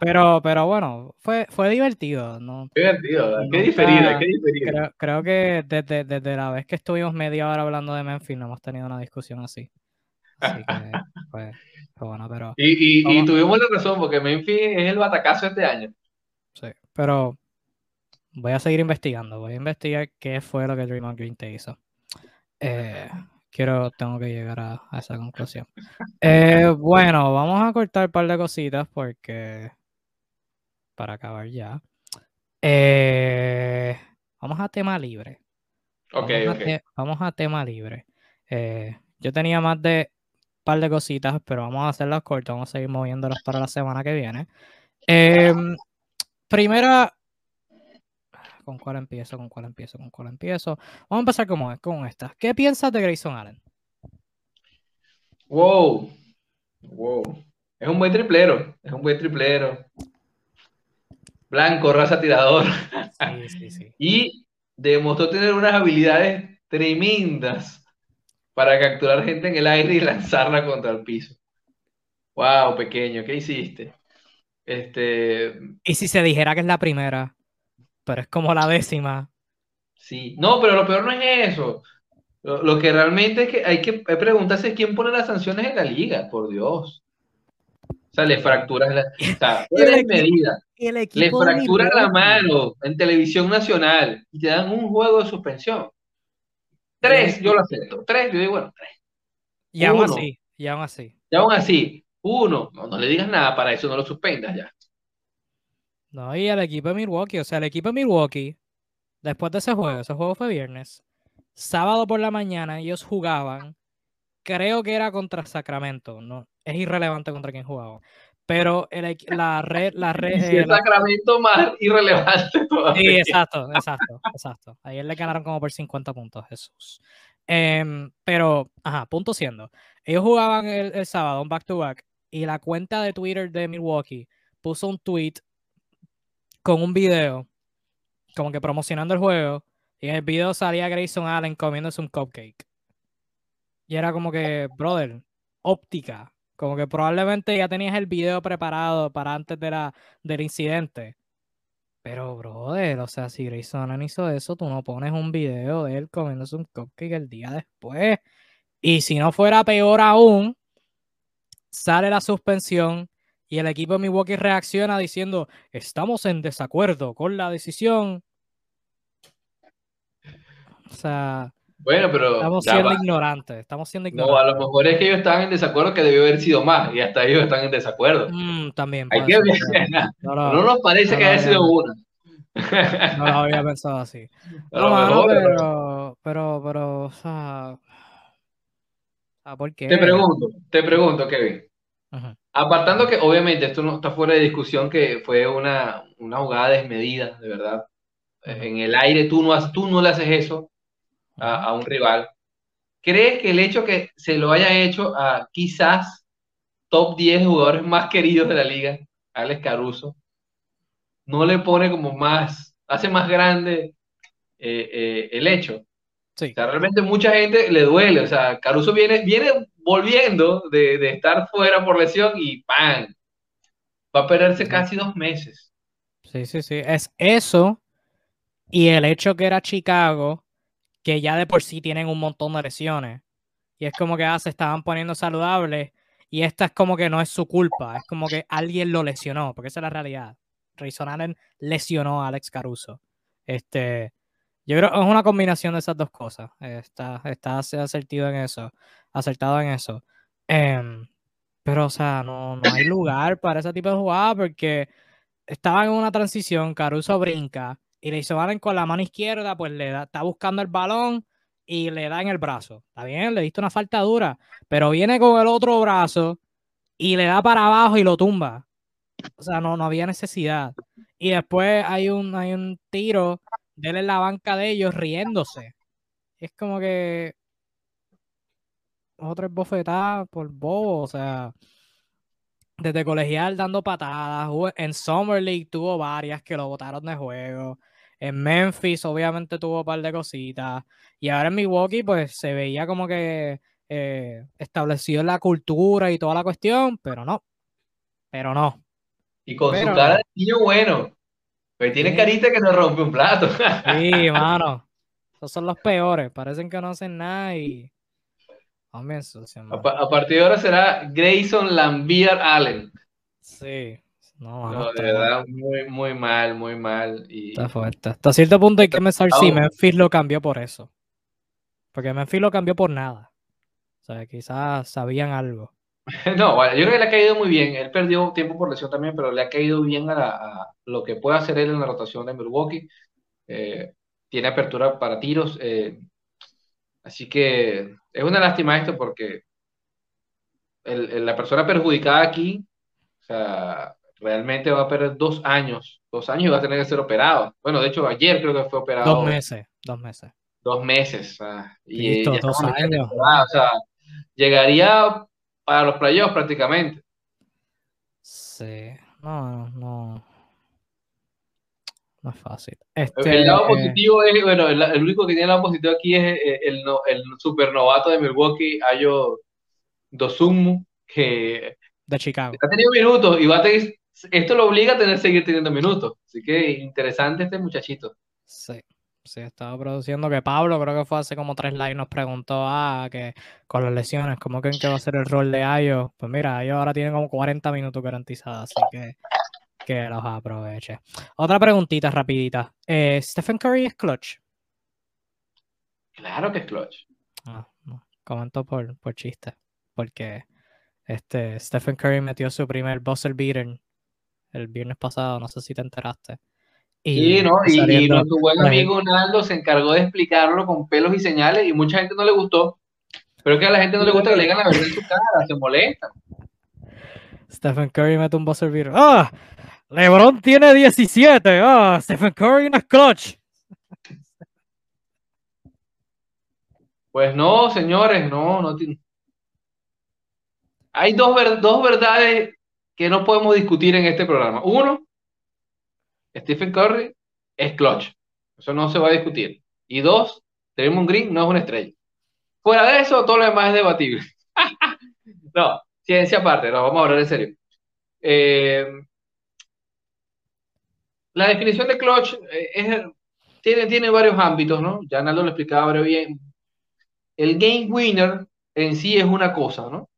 pero, pero bueno, fue, fue divertido. ¿no? Divertido, qué diferido, qué. Creo, que desde, desde, la vez que estuvimos media hora hablando de Memphis no hemos tenido una discusión así. Así que fue, bueno, pero... Y, y, tuvimos la razón, porque Memphis es el batacazo este año. Sí, pero voy a seguir investigando. Voy a investigar qué fue lo que Draymond Green te hizo. Eh, quiero, tengo que llegar a, esa conclusión. Eh, bueno, vamos a cortar un par de cositas porque para acabar ya. Eh, vamos a tema libre. Ok, vamos, A vamos a tema libre. Yo tenía más de un par de cositas, pero vamos a hacerlas cortas. Vamos a seguir moviéndolas para la semana que viene. Em, primera, ¿Con cuál empiezo? ¿Con cuál empiezo? ¿Con cuál empiezo? Vamos a empezar con, con esta. ¿Qué piensas de Grayson Allen? Wow. Wow. Es un buen triplero. Es un buen triplero. Blanco, raza tirador. Sí, sí, sí. y demostró tener unas habilidades tremendas para capturar gente en el aire y lanzarla contra el piso. Wow, pequeño, ¿qué hiciste? Este. ¿Y si se dijera que es la primera? Pero es como la décima. Sí, no, pero lo peor no es eso. Lo, que realmente es que hay que preguntarse quién pone las sanciones en la liga, por Dios. O sea, le fracturas la, o sea, medida. le fracturas la mano en televisión nacional y te dan un juego de suspensión. Tres, yo lo acepto. Tres, yo digo, bueno, tres. Y aún así, y aún así. Y aún así, uno, no, no le digas nada para eso, no lo suspendas ya. No, y el equipo de Milwaukee, o sea, el equipo de Milwaukee, después de ese juego, ese juego fue viernes, sábado por la mañana ellos jugaban, creo que era contra Sacramento, no, es irrelevante contra quién jugaban, pero la red, la red... Eh, Sacramento más irrelevante todavía. Sí, exacto, exacto, exacto. Ayer le ganaron como por 50 puntos, Jesús. Em, pero, ajá, punto siendo, ellos jugaban el, el sábado, un back-to-back, y la cuenta de Twitter de Milwaukee puso un tweet con un video, como que promocionando el juego, y en el video salía Grayson Allen comiéndose un cupcake. Y era como que, brother, óptica. Como que probablemente ya tenías el video preparado para antes de la, del incidente. Pero, brother, o sea, si Grayson Allen hizo eso, tú no pones un video de él comiéndose un cupcake el día después. Y si no fuera peor aún, sale la suspensión y el equipo de Milwaukee reacciona diciendo, estamos en desacuerdo con la decisión. O sea, bueno, pero estamos siendo ignorantes, estamos siendo ignorantes. No, a lo mejor es que ellos estaban en desacuerdo que debió haber sido más y hasta ellos están en desacuerdo. Mm, también. Hay que no, no, nos parece que haya sido una. No lo había pensado así. No, pero, pero, pero, o sea, ¿por qué? Te pregunto, te pregunto, Kevin. Apartando que obviamente esto no está fuera de discusión que fue una, una jugada desmedida, de verdad. En el aire tú no, tú no le haces eso a, un rival. ¿Crees que el hecho que se lo haya hecho a quizás top 10 jugadores más queridos de la liga, Alex Caruso, no le pone como más, hace más grande eh, eh, el hecho? Sí. O sea, realmente mucha gente le duele. O sea, Caruso viene, viene volviendo de, estar fuera por lesión y ¡pam! Va a perderse casi dos meses. Sí, sí, sí. Es eso y el hecho que era Chicago, que ya de por sí tienen un montón de lesiones. Y es como que ah, se estaban poniendo saludables y esta es como que no es su culpa, es como que alguien lo lesionó, porque esa es la realidad. Grayson Allen lesionó a Alex Caruso. Este, yo creo que es una combinación de esas dos cosas. Está, está acertado en eso. Acertado en eso. Em, pero, o sea, no, no hay lugar para ese tipo de jugada porque estaba en una transición, Caruso brinca y le hizo Allen con la mano izquierda, pues le da, está buscando el balón y le da en el brazo. Está bien, le diste una falta dura, pero viene con el otro brazo y le da para abajo y lo tumba. O sea, no, no había necesidad. Y después hay un, hay un tiro de él en la banca de ellos riéndose. Es como que otra bofetada por bobo, o sea, desde colegial dando patadas. En Summer League tuvo varias que lo botaron de juego. En Memphis, obviamente, tuvo un par de cositas. Y ahora en Milwaukee, pues se veía como que eh, establecido la cultura y toda la cuestión, pero no. Pero no. Y con su cara de niño bueno. Pues tiene carita que no rompe un plato. Sí, mano. Esos son los peores. Parecen que no hacen nada y. a, partir de ahora será Grayson Lambier Allen. Sí. No, de verdad, muy, muy mal, muy mal. Y... Está fuerte. Hasta cierto punto hay que pensar si Memphis lo cambió por eso. Porque Memphis lo cambió por nada. O sea, quizás sabían algo. No, bueno, yo creo que le ha caído muy bien. Él perdió tiempo por lesión también, pero le ha caído bien a, lo que puede hacer él en la rotación de Milwaukee. Eh, tiene apertura para tiros. Eh, así que es una lástima esto porque la persona perjudicada aquí, o sea, realmente va a perder dos años. Dos años y va a tener que ser operado. Bueno, de hecho, ayer creo que fue operado. Dos meses, dos meses. Dos meses. y dos años. o sea, llegaría para los playoffs prácticamente. Sí, no, no. No es fácil. Este, el lado positivo es, bueno, el, único que tiene el lado positivo aquí es eh, el, el, supernovato de Milwaukee, Ayo Dosumu, que de Chicago. Ha tenido minutos y va a tener, esto lo obliga a tener seguir teniendo minutos. Así que interesante este muchachito. Sí. Sí, estaba produciendo que Pablo, creo que fue hace como tres likes, nos preguntó ah, que con las lesiones, ¿cómo creen que va a ser el rol de Ayo? Pues mira, Ayo ahora tiene como 40 minutos garantizados, así que que los aproveche. Otra preguntita rapidita. Eh, ¿Stephen Curry es clutch? Claro que es clutch. Ah, Comento por, por chiste, porque este, Stephen Curry metió su primer buzzer beater el viernes pasado, no sé si te enteraste. Y, ¿no? y, nuestro buen amigo Naldo se encargó de explicarlo con pelos y señales y mucha gente no le gustó. Pero que a la gente no le gusta que le digan la verdad en su cara, se molesta. Stephen Curry mete un buzzer beater. ¡Ah! LeBron tiene 17. ¡Ah! Stephen Curry es clutch. Pues no, señores, no, no tiene. Hay dos, dos verdades que no podemos discutir en este programa. Uno, Stephen Curry es clutch. Eso no se va a discutir. Y dos, un Green no es una estrella. Fuera de eso, todo lo demás es debatible. no, ciencia aparte, no, vamos a hablar en serio. Eh, la definición de clutch eh, tiene, tiene varios ámbitos, ¿no? Ya Naldo lo explicaba bien. El game winner en sí es una cosa, ¿no?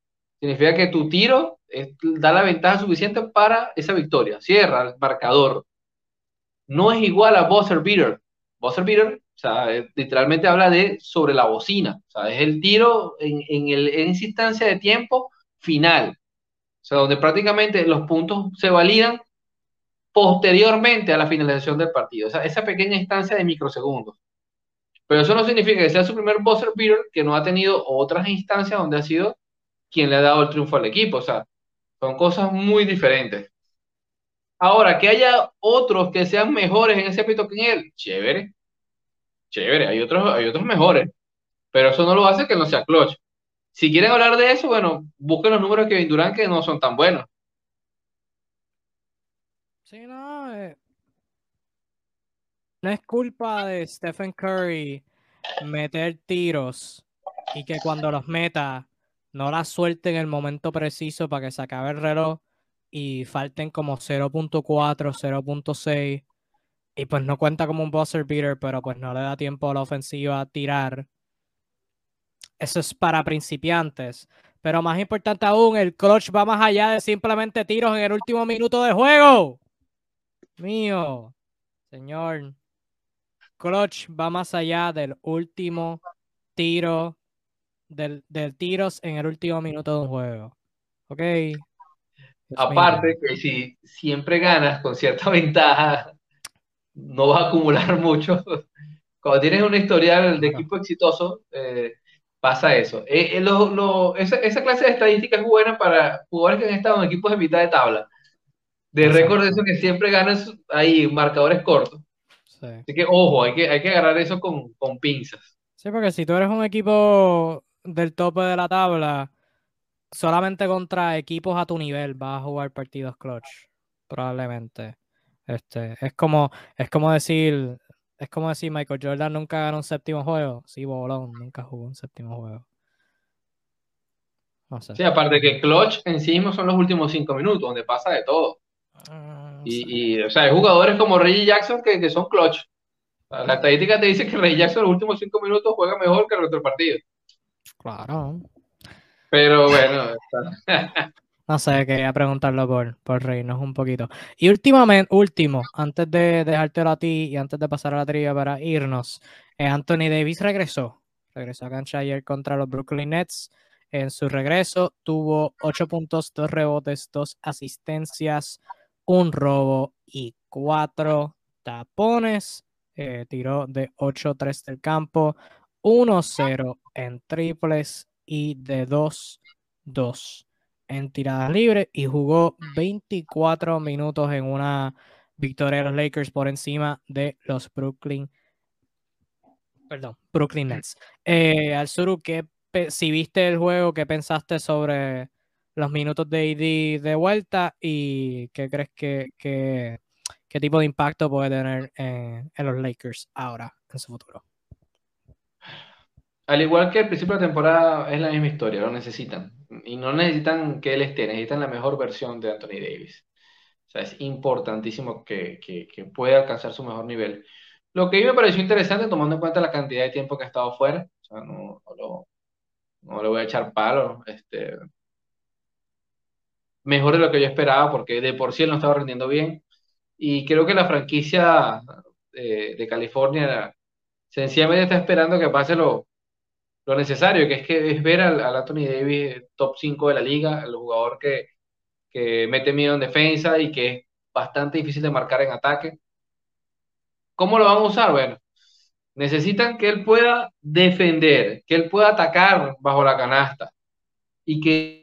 Significa que tu tiro da la ventaja suficiente para esa victoria. Cierra el marcador no es igual a buzzer beater. Buzzer beater, o sea, literalmente habla de sobre la bocina, o sea, es el tiro en, en, el, instancia de tiempo final, o sea, donde prácticamente los puntos se validan posteriormente a la finalización del partido, o sea, esa pequeña instancia de microsegundos. Pero eso no significa que sea su primer buzzer beater, que no ha tenido otras instancias donde ha sido quien le ha dado el triunfo al equipo, o sea, son cosas muy diferentes. Ahora, que haya otros que sean mejores en ese ámbito que en él, chévere, chévere, hay otros, hay otros mejores, pero eso no lo hace que no sea clutch. Si quieren hablar de eso, bueno, busquen los números que Kevin Durant que no son tan buenos. Sí, no, eh, no es culpa de Stephen Curry meter tiros y que cuando los meta no la suelte en el momento preciso para que se acabe el reloj y falten como 0.4, 0.6 y pues no cuenta como un buzzer beater, pero pues no le da tiempo a la ofensiva a tirar. Eso es para principiantes. Pero más importante aún, el clutch va más allá de simplemente tiros en el último minuto de juego. mío, señor. Clutch va más allá del último tiro, del, del tiros en el último minuto de un juego. ¿Ok? Aparte que si siempre ganas con cierta ventaja, no vas a acumular mucho. Cuando tienes un historial de equipo exitoso, eh, pasa eso. Eh, eh, esa, clase de estadística es buena para jugadores que han estado en equipos de mitad de tabla. De récord de eso que siempre ganan ahí marcadores cortos. Así que ojo, hay que, hay que agarrar eso con, con pinzas. Sí, porque si tú eres un equipo del tope de la tabla, solamente contra equipos a tu nivel vas a jugar partidos clutch, probablemente. Este, es como, es como decir, es como decir Michael Jordan nunca ganó un séptimo juego. Sí, Bolón nunca jugó un séptimo juego. No sé. Sí, aparte que clutch en sí mismo son los últimos cinco minutos, donde pasa de todo. Ah, y, o sea, hay jugadores como Reggie Jackson que, que son clutch. La estadística te dice que Reggie Jackson en los últimos cinco minutos juega mejor que el otro partido. Claro. Pero bueno. no sé, quería preguntarlo por, por reírnos un poquito. Y últimamente, último, antes de dejártelo a ti y antes de pasar a la trivia para irnos, eh, Anthony Davis regresó. Regresó a cancha ayer contra los Brooklyn Nets. En su regreso tuvo 8 puntos, 2 rebotes, 2 asistencias, un robo y 4 tapones. Eh, tiró de 8-3 del campo, 1-0 en triples y de 2-2 en tiradas libres y jugó 24 minutos en una victoria de los Lakers por encima de los Brooklyn perdón, Brooklyn Nets. Eh, al Suru, si viste el juego, ¿qué pensaste sobre los minutos de AD de vuelta y qué crees que, qué tipo de impacto puede tener en los Lakers ahora, en su futuro? Al igual que el principio de la temporada, es la misma historia, lo necesitan. Y no necesitan que él esté, necesitan la mejor versión de Anthony Davis. O sea, es importantísimo que, pueda alcanzar su mejor nivel. Lo que a mí me pareció interesante, tomando en cuenta la cantidad de tiempo que ha estado fuera, o sea, no, le voy a echar palo, este, mejor de lo que yo esperaba, porque de por sí él no estaba rindiendo bien. Y creo que la franquicia de, de California sencillamente está esperando que pase lo, lo necesario, que es que es ver al, Anthony Davis top 5 de la liga, el jugador que, que mete miedo en defensa y que es bastante difícil de marcar en ataque. ¿Cómo lo van a usar? Bueno, necesitan que él pueda defender, que él pueda atacar bajo la canasta y que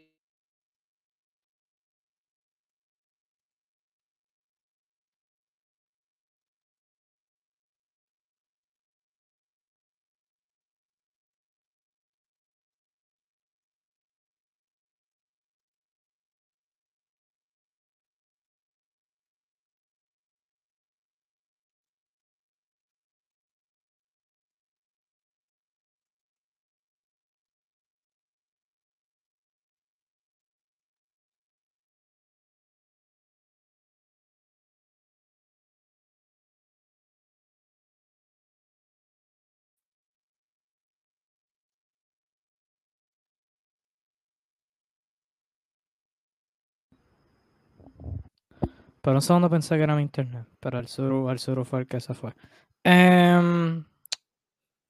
Por un segundo pensé que era mi internet, pero el sur, el sur fue el que se fue. Em,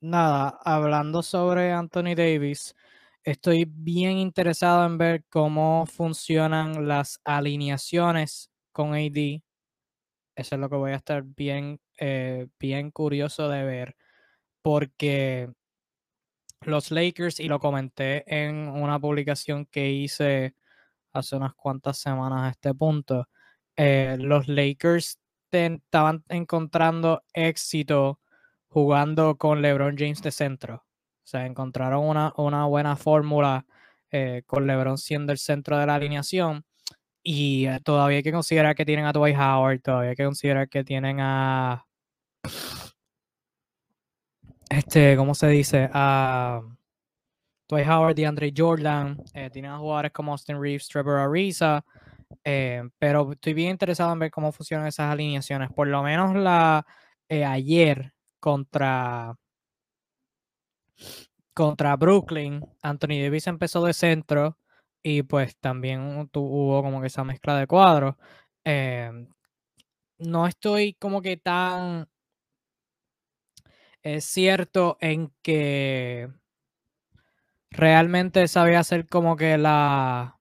nada, hablando sobre Anthony Davis, estoy bien interesado en ver cómo funcionan las alineaciones con AD. Eso es lo que voy a estar bien, eh, bien curioso de ver, porque los Lakers, y lo comenté en una publicación que hice hace unas cuantas semanas a este punto, eh, los Lakers estaban encontrando éxito jugando con LeBron James de centro. O sea, encontraron una, una buena fórmula eh, con LeBron siendo el centro de la alineación. Y eh, todavía hay que considerar que tienen a Dwight Howard, todavía hay que considerar que tienen a. Este, ¿cómo se dice? A Dwight Howard, Andre Jordan. tienen a jugadores como Austin Reeves, Trevor Ariza. Eh, pero estoy bien interesado en ver cómo funcionan esas alineaciones. Por lo menos la eh, ayer contra, contra Brooklyn, Anthony Davis empezó de centro y pues también tuvo como que esa mezcla de cuadros. Eh, no estoy como que tan es cierto en que realmente sabía hacer como que la,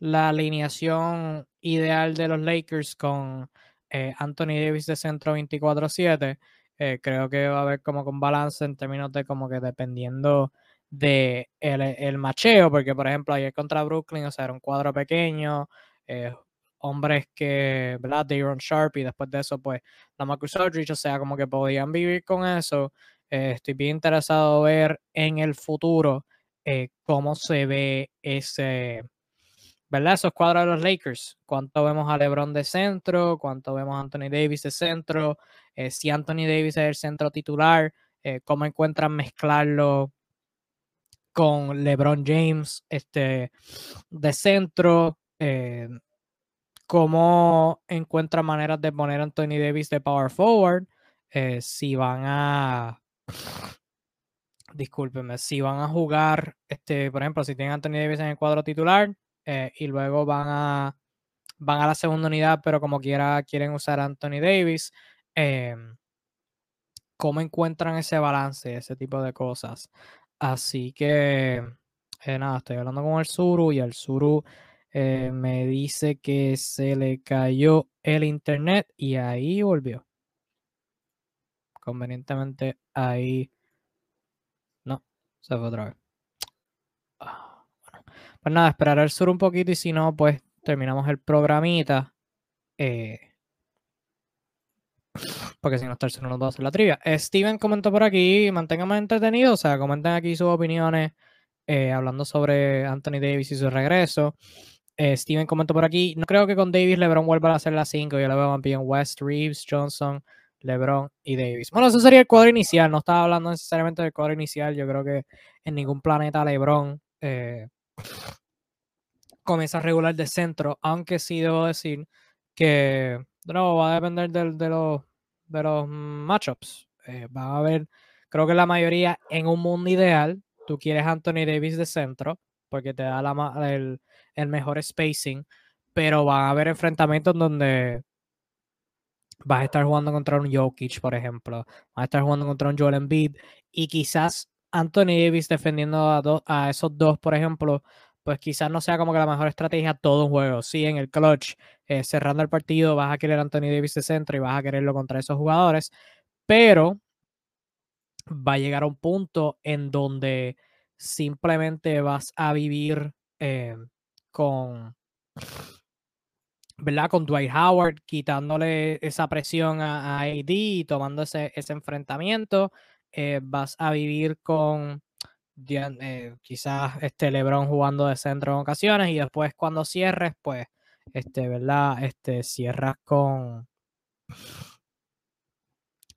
la alineación ideal de los Lakers con eh, Anthony Davis de centro 24-7. Eh, creo que va a haber como con balance en términos de como que dependiendo de el, macheo, porque por ejemplo ayer contra Brooklyn, o sea, era un cuadro pequeño, eh, hombres que, ¿verdad? Daron Sharp y después de eso, pues, la Marcus Aldridge, o sea, como que podían vivir con eso. Estoy bien interesado ver en el futuro cómo se ve ese, ¿verdad? Esos cuadros de los Lakers. Cuánto vemos a LeBron de centro, cuánto vemos a Anthony Davis de centro, eh, si Anthony Davis es el centro titular, cómo encuentran mezclarlo con LeBron James este, de centro cómo encuentra maneras de poner a Anthony Davis de power forward, eh, si van a, discúlpenme, si van a jugar, este, por ejemplo, si tienen Anthony Davis en el cuadro titular eh, y luego van a, van a la segunda unidad, pero como quiera quieren usar a Anthony Davis, em, cómo encuentran ese balance, ese tipo de cosas. Así que, eh, nada, estoy hablando con el Suru y el Suru eh, me dice que se le cayó el internet y ahí volvió. Convenientemente ahí. No, se fue otra vez. Pues nada, esperar al sur un poquito y si no, pues terminamos el programita. Eh, porque si no está el sur no nos va hacer la trivia. Steven comentó por aquí, manténgame entretenido, o sea, comenten aquí sus opiniones eh, hablando sobre Anthony Davis y su regreso. Eh, Steven comentó por aquí, no creo que con Davis LeBron vuelva a hacer la 5, yo le veo bien West, Reeves, Johnson, LeBron y Davis. Bueno, eso sería el cuadro inicial, no estaba hablando necesariamente del cuadro inicial, yo creo que en ningún planeta LeBron eh, comienza regular de centro, aunque sí debo decir que no va a depender de, los, de los matchups. Eh, va a haber, creo que la mayoría en un mundo ideal, tú quieres Anthony Davis de centro, porque te da el, el mejor spacing, pero van a haber enfrentamientos donde vas a estar jugando contra un Jokic, por ejemplo, vas a estar jugando contra un Joel Embiid y quizás Anthony Davis defendiendo a, a esos dos, por ejemplo, pues quizás no sea como que la mejor estrategia todo un juego. Sí, en el clutch, eh, cerrando el partido, vas a querer a Anthony Davis de centro y vas a quererlo contra esos jugadores, pero va a llegar a un punto en donde simplemente vas a vivir eh, con, ¿verdad? Con Dwight Howard, quitándole esa presión a, AD y tomando ese, enfrentamiento. Eh, vas a vivir con eh, quizás este LeBron jugando de centro en ocasiones y después cuando cierres, pues, este, ¿verdad? Este, cierras con,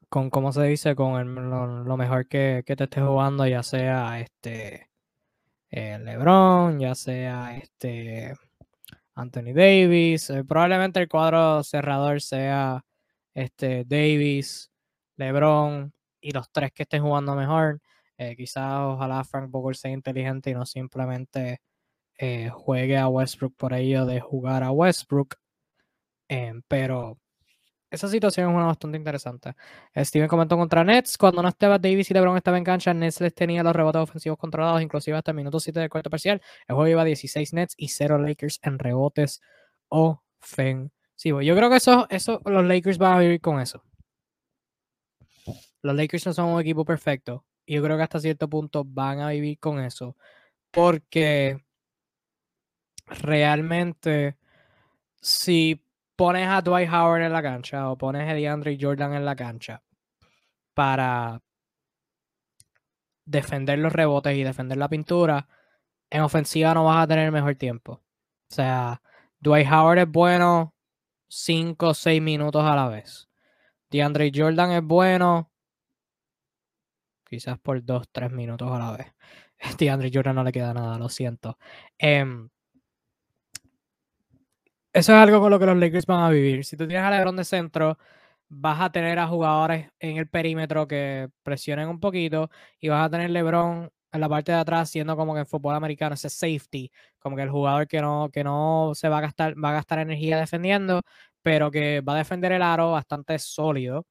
con, ¿cómo se dice? Con lo, mejor que, que, te esté jugando, ya sea este eh, LeBron, ya sea este Anthony Davis, probablemente el cuadro cerrador sea este Davis, LeBron y los tres que estén jugando mejor. Eh, quizás ojalá Frank Vogel sea inteligente y no simplemente juegue a Westbrook por ello de jugar a Westbrook. pero esa situación es una bastante interesante. Steven comentó contra Nets. Cuando no estaba Davis y LeBron estaban en cancha, Nets les tenía los rebotes ofensivos controlados, inclusive hasta el minuto 7 del cuarto parcial. El juego iba 16 Nets y 0 Lakers en rebotes ofensivos. Yo creo que eso, eso, los Lakers van a vivir con eso. Los Lakers no son un equipo perfecto. Y yo creo que hasta cierto punto van a vivir con eso. Porque realmente, si pones a Dwight Howard en la cancha o pones a DeAndre Jordan en la cancha para defender los rebotes y defender la pintura, en ofensiva no vas a tener mejor tiempo. O sea, Dwight Howard es bueno 5 o 6 minutos a la vez. DeAndre Jordan es bueno quizás por 2 3 minutos a la vez. DeAndre Jordan no le queda nada, lo siento. Eh, eso es algo con lo que los Lakers van a vivir. Si tú tienes a LeBron de centro, vas a tener a jugadores en el perímetro que presionen un poquito y vas a tener LeBron en la parte de atrás siendo como que en fútbol americano ese safety, como que el jugador que no, que no se va a gastar, va a gastar energía defendiendo, pero que va a defender el aro bastante sólido.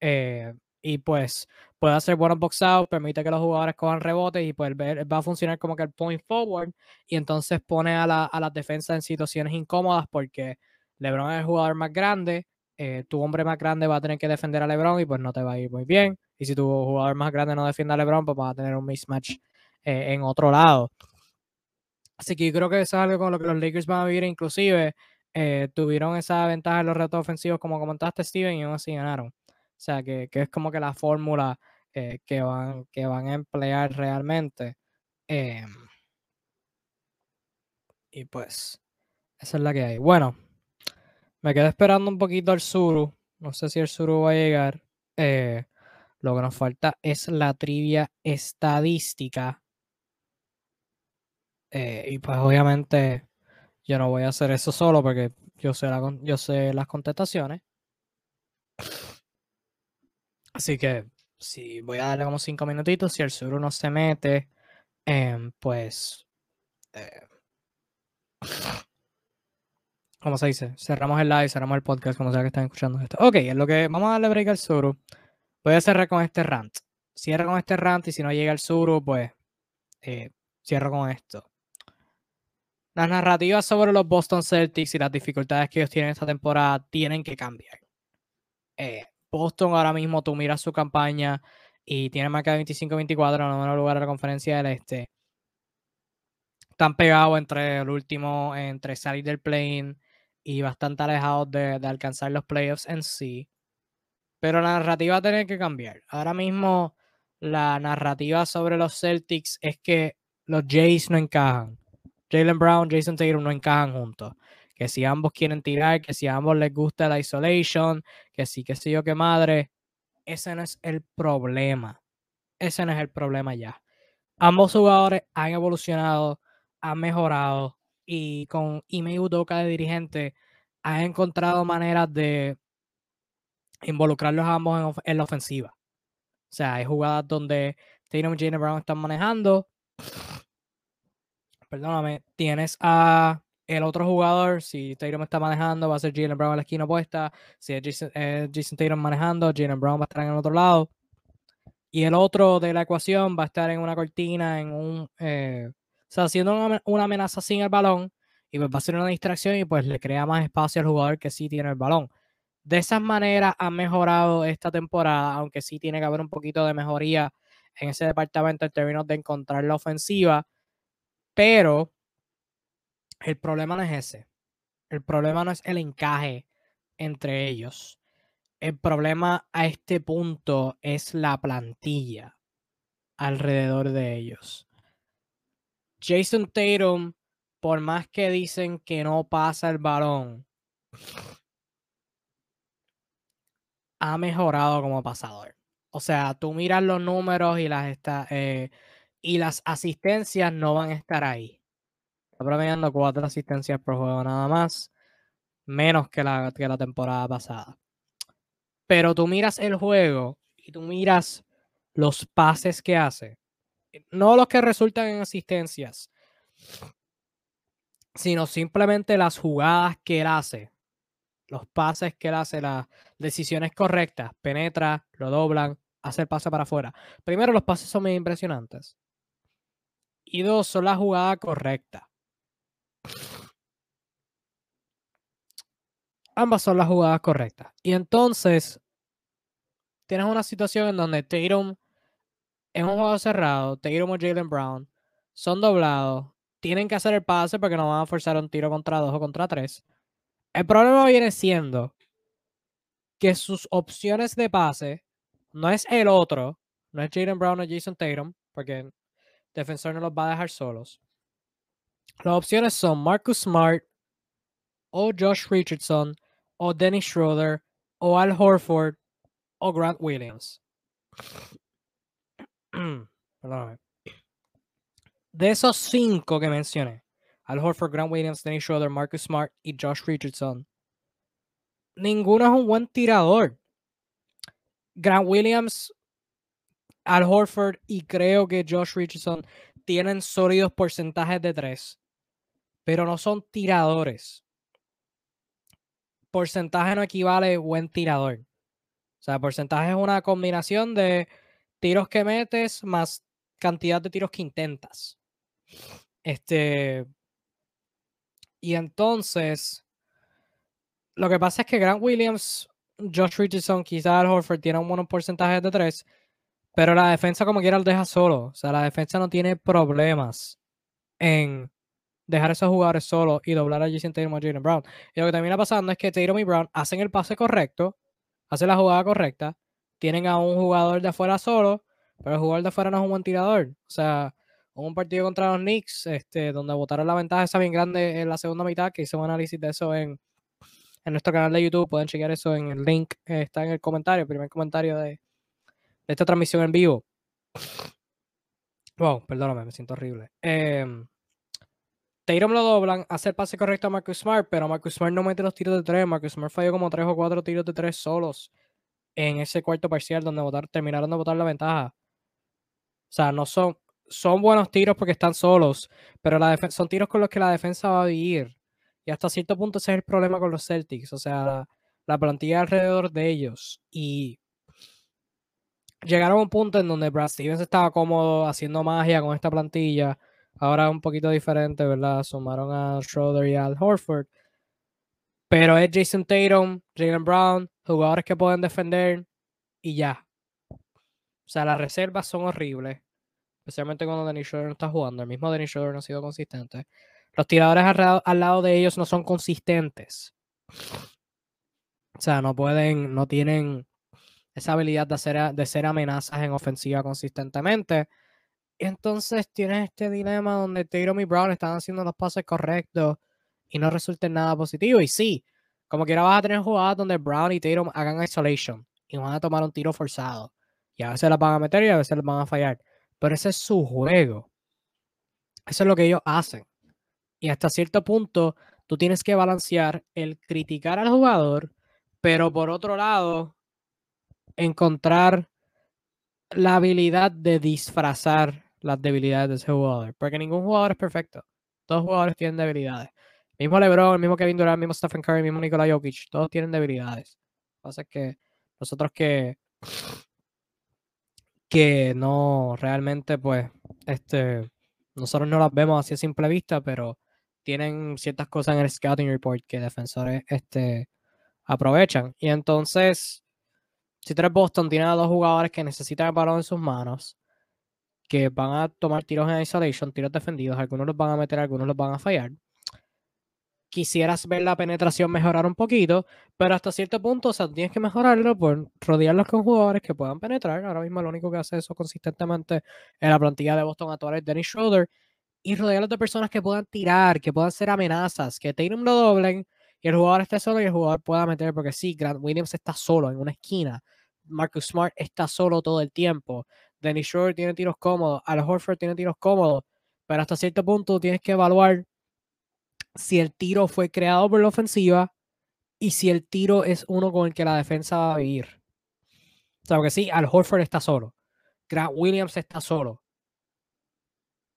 Eh, y pues puede hacer buenos box permite que los jugadores cojan rebotes y pues va a funcionar como que el point forward y entonces pone a, la, a las defensas en situaciones incómodas porque LeBron es el jugador más grande, eh, tu hombre más grande va a tener que defender a LeBron y pues no te va a ir muy bien. Y si tu jugador más grande no defiende a LeBron, pues va a tener un mismatch eh, en otro lado. Así que creo que eso es algo con lo que los Lakers van a vivir, inclusive eh, tuvieron esa ventaja en los retos ofensivos, como comentaste, Steven, y aún así ganaron. O sea, que, que es como que la fórmula que, van, que van a emplear realmente. Em, y pues, esa es la que hay. Bueno, me quedé esperando un poquito al Suru. No sé si el Suru va a llegar. Eh, lo que nos falta es la trivia estadística. Eh, y pues obviamente yo no voy a hacer eso solo porque yo sé, yo sé las contestaciones. Así que si voy a darle como cinco minutitos. Si el Suru no se mete, em, pues... Eh, ¿Cómo se dice? Cerramos el live, cerramos el podcast, como sea que están escuchando esto. Ok, es lo que vamos a darle break al Suru. Voy a cerrar con este rant. Cierro con este rant y si no llega el Suru, pues eh, cierro con esto. Las narrativas sobre los Boston Celtics y las dificultades que ellos tienen esta temporada tienen que cambiar. Eh, Boston ahora mismo, tú miras su campaña y tiene marca de 25-24 en el lugar de la conferencia del Este. Están pegados entre el último, entre salir del plane y bastante alejados de, alcanzar los playoffs en sí. Pero la narrativa tiene que cambiar. Ahora mismo la narrativa sobre los Celtics es que los Jays no encajan. Jalen Brown, Jason Taylor no encajan juntos. Que si ambos quieren tirar, que si a ambos les gusta la isolation, que sí, que sí yo, que madre. Ese no es el problema. Ese no es el problema ya. Ambos jugadores han evolucionado, han mejorado, y con Ime Udoka de dirigente ha encontrado maneras de involucrarlos ambos en, la ofensiva. O sea, hay jugadas donde Tatum y Jane Brown están manejando. Perdóname, tienes a el otro jugador, si Tatum está manejando, va a ser Jalen Brown en la esquina opuesta. Si es Jason, eh, Tatum manejando, Jalen Brown va a estar en el otro lado. Y el otro de la ecuación va a estar en una cortina, en un eh, o sea, haciendo una, amenaza sin el balón y pues va a ser una distracción y pues le crea más espacio al jugador que sí tiene el balón. De esa manera ha mejorado esta temporada, aunque sí tiene que haber un poquito de mejoría en ese departamento en términos de encontrar la ofensiva, pero el problema no es ese. El problema no es el encaje entre ellos. El problema a este punto es la plantilla alrededor de ellos. Jason Tatum, por más que dicen que no pasa el balón, ha mejorado como pasador. O sea, tú miras los números y las, eh, y las asistencias no van a estar ahí. Está promediando cuatro asistencias por juego nada más, menos que la, que la temporada pasada. Pero tú miras el juego y tú miras los pases que hace no los que resultan en asistencias, sino simplemente las jugadas que él hace, los pases que él hace, las decisiones correctas, penetra, lo doblan, hace el pase para afuera. Primero, los pases son muy impresionantes. Y dos, son la jugada correcta. Ambas son las jugadas correctas. Y entonces, tienes una situación en donde Tatum es un juego cerrado, Tatum o Jalen Brown son doblados, tienen que hacer el pase porque no van a forzar un tiro contra dos o contra tres. El problema viene siendo que sus opciones de pase no es el otro, no es Jalen Brown o Jason Tatum, porque el defensor no los va a dejar solos. Las opciones son Marcus Smart o Josh Richardson o Dennis Schroeder o Al Horford o Grant Williams. De esos cinco que mencioné, Al Horford, Grant Williams, Dennis Schroeder, Marcus Smart y Josh Richardson, ninguno es un buen tirador. Grant Williams, Al Horford y creo que Josh Richardson tienen sólidos porcentajes de tres, pero no son tiradores. porcentaje no equivale buen tirador. O sea, porcentaje es una combinación de tiros que metes más cantidad de tiros que intentas. Este. Y entonces. Lo que pasa es que Grant Williams, Josh Richardson, quizás Horford tiene un buen porcentaje de tres, pero la defensa, como quiera, lo deja solo. O sea, la defensa no tiene problemas en dejar a esos jugadores solos y doblar a Jason Tatum o Jalen Brown. Y lo que termina pasando es que Tatum y Brown hacen el pase correcto, hacen la jugada correcta, tienen a un jugador de afuera solo, pero el jugador de afuera no es un buen tirador. O sea, un partido contra los Knicks, este, donde votaron la ventaja esa bien grande en la segunda mitad, que hice un análisis de eso en, en nuestro canal de YouTube. Pueden chequear eso en el link, está en el comentario, el primer comentario de, de esta transmisión en vivo. Wow, perdóname, me siento horrible. Eh, Tatum lo doblan, hace el pase correcto a Marcus Smart, pero Marcus Smart no mete los tiros de tres. Marcus Smart falló como tres o cuatro tiros de tres solos en ese cuarto parcial donde terminaron de votar la ventaja. O sea, no son, son buenos tiros porque están solos, pero la son tiros con los que la defensa va a vivir. Y hasta cierto punto ese es el problema con los Celtics. O sea, la, plantilla alrededor de ellos. Y llegaron a un punto en donde Brad Stevens estaba cómodo haciendo magia con esta plantilla Ahora un poquito diferente, ¿verdad? Sumaron a Schroeder y al Horford. Pero es Jason Tatum, Jalen Brown, jugadores que pueden defender y ya. O sea, las reservas son horribles. Especialmente cuando Dennis Schroeder no está jugando. El mismo Dennis Schroeder no ha sido consistente. Los tiradores al, lado de ellos no son consistentes. O sea, no pueden, no tienen esa habilidad de, hacer, de ser amenazas en ofensiva consistentemente entonces tienes este dilema donde Tatum y Brown están haciendo los pases correctos y no resulta en nada positivo. Y sí, como quiera vas a tener jugadas donde Brown y Tatum hagan isolation y van a tomar un tiro forzado. Y a veces las van a meter y a veces las van a fallar. Pero ese es su juego. Eso es lo que ellos hacen. Y hasta cierto punto, tú tienes que balancear el criticar al jugador, pero por otro lado, encontrar la habilidad de disfrazar las debilidades de ese jugador. Porque ningún jugador es perfecto. Todos jugadores tienen debilidades. mismo LeBron, el mismo Kevin Durant, el mismo Stephen Curry, el mismo Nikola Jokic, todos tienen debilidades. Lo que pasa es que nosotros que que no realmente pues este nosotros no las vemos así a simple vista, pero tienen ciertas cosas en el scouting report que defensores este aprovechan. Y entonces, si tres Boston tiene a dos jugadores que necesitan el balón en sus manos, que van a tomar tiros en isolation, tiros defendidos, algunos los van a meter, algunos los van a fallar. Quisieras ver la penetración mejorar un poquito, pero hasta cierto punto, o sea, tienes que mejorarlo por rodearlos con jugadores que puedan penetrar. Ahora mismo lo único que hace eso consistentemente en la plantilla de Boston actual Dennis Schroeder y rodearlos de personas que puedan tirar, que puedan ser amenazas, que tengan lo doblen y el jugador esté solo y el jugador pueda meter, porque sí, Grant Williams está solo en una esquina, Marcus Smart está solo todo el tiempo. Dennis Shore tiene tiros cómodos, Al Horford tiene tiros cómodos, pero hasta cierto punto tienes que evaluar si el tiro fue creado por la ofensiva y si el tiro es uno con el que la defensa va a vivir. O sea, que sí, Al Horford está solo, Grant Williams está solo,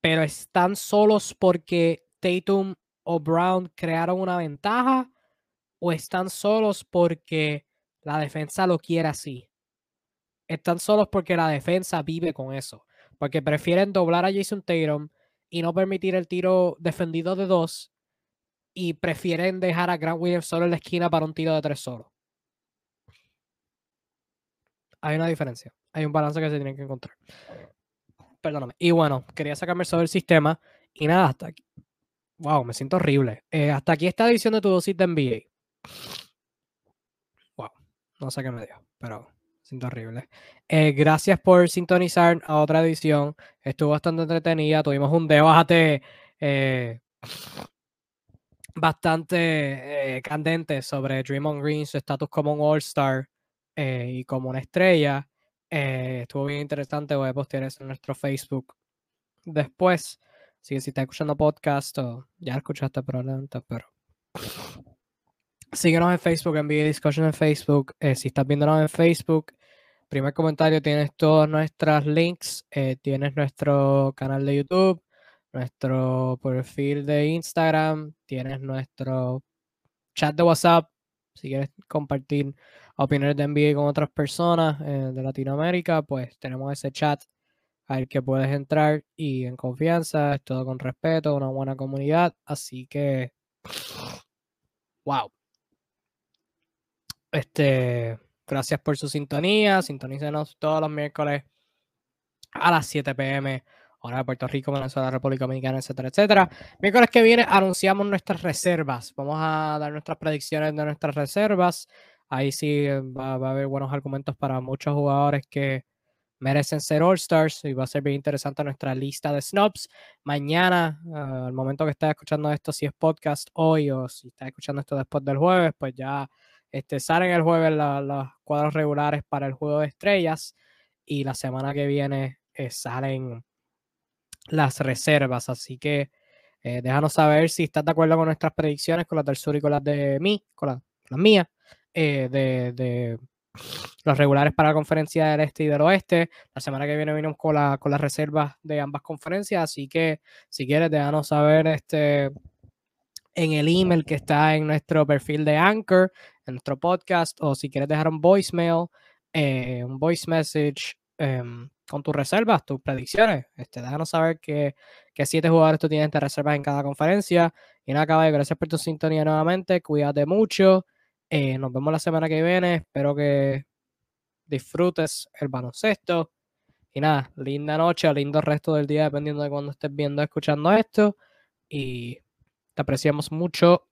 pero están solos porque Tatum o Brown crearon una ventaja o están solos porque la defensa lo quiere así están solos porque la defensa vive con eso. Porque prefieren doblar a Jason Tatum y no permitir el tiro defendido de dos. Y prefieren dejar a Grant Williams solo en la esquina para un tiro de tres solo. Hay una diferencia. Hay un balance que se tiene que encontrar. Perdóname. Y bueno, quería sacarme sobre el sistema. Y nada, hasta aquí. Wow, me siento horrible. Eh, hasta aquí esta edición de tu dosis de NBA. Wow, no sé qué me dio, pero Siento horrible. Eh, gracias por sintonizar a otra edición. Estuvo bastante entretenida. Tuvimos un debate eh, bastante eh, candente sobre Draymond Green, su estatus como un All-Star y como una estrella. estuvo bien interesante. Voy a postear eso en nuestro Facebook después. Así que si estás escuchando podcast o ya escuchaste probablemente, pero Síguenos en Facebook, envíe discussion en Facebook. Si estás viéndonos en Facebook, primer comentario tienes todos nuestros links. Eh, tienes nuestro canal de YouTube, nuestro perfil de Instagram, tienes nuestro chat de WhatsApp Si quieres compartir opiniones de NBA con otras personas eh, de Latinoamérica, pues tenemos ese chat al que puedes entrar y en confianza, es todo con respeto, una buena comunidad. Así que, wow. Este, gracias por su sintonía. Sintonícenos todos los miércoles a las 7 pm, hora de Puerto Rico, Venezuela, República Dominicana, etcétera, etcétera. Miércoles que viene anunciamos nuestras reservas. Vamos a dar nuestras predicciones de nuestras reservas. Ahí sí va, va a haber buenos argumentos para muchos jugadores que merecen ser All-Stars y va a ser bien interesante nuestra lista de snobs. Mañana, uh, al momento que estés escuchando esto, si es podcast hoy o si estás escuchando esto después del jueves, pues ya este, salen el jueves los cuadros regulares para el juego de estrellas y la semana que viene eh, salen las reservas. Así que eh, déjanos saber si estás de acuerdo con nuestras predicciones, con las del sur y con las de mí, con, las mías, eh, de, de los regulares para la conferencia del este y del oeste. La semana que viene venimos con, la, con las reservas de ambas conferencias, así que si quieres, déjanos saber este, en el email que está en nuestro perfil de Anchor, en nuestro podcast, o si quieres dejar un voicemail, eh, un voice message em, con tus reservas, tus predicciones. Este, déjanos saber que, que siete jugadores tú tienes de reservas en cada conferencia. Y nada, caballo, gracias por tu sintonía nuevamente. Cuídate mucho. Eh, nos vemos la semana que viene. Espero que disfrutes el baloncesto. Y nada, linda noche, lindo resto del día, dependiendo de cuando estés viendo, escuchando esto. Y te apreciamos mucho.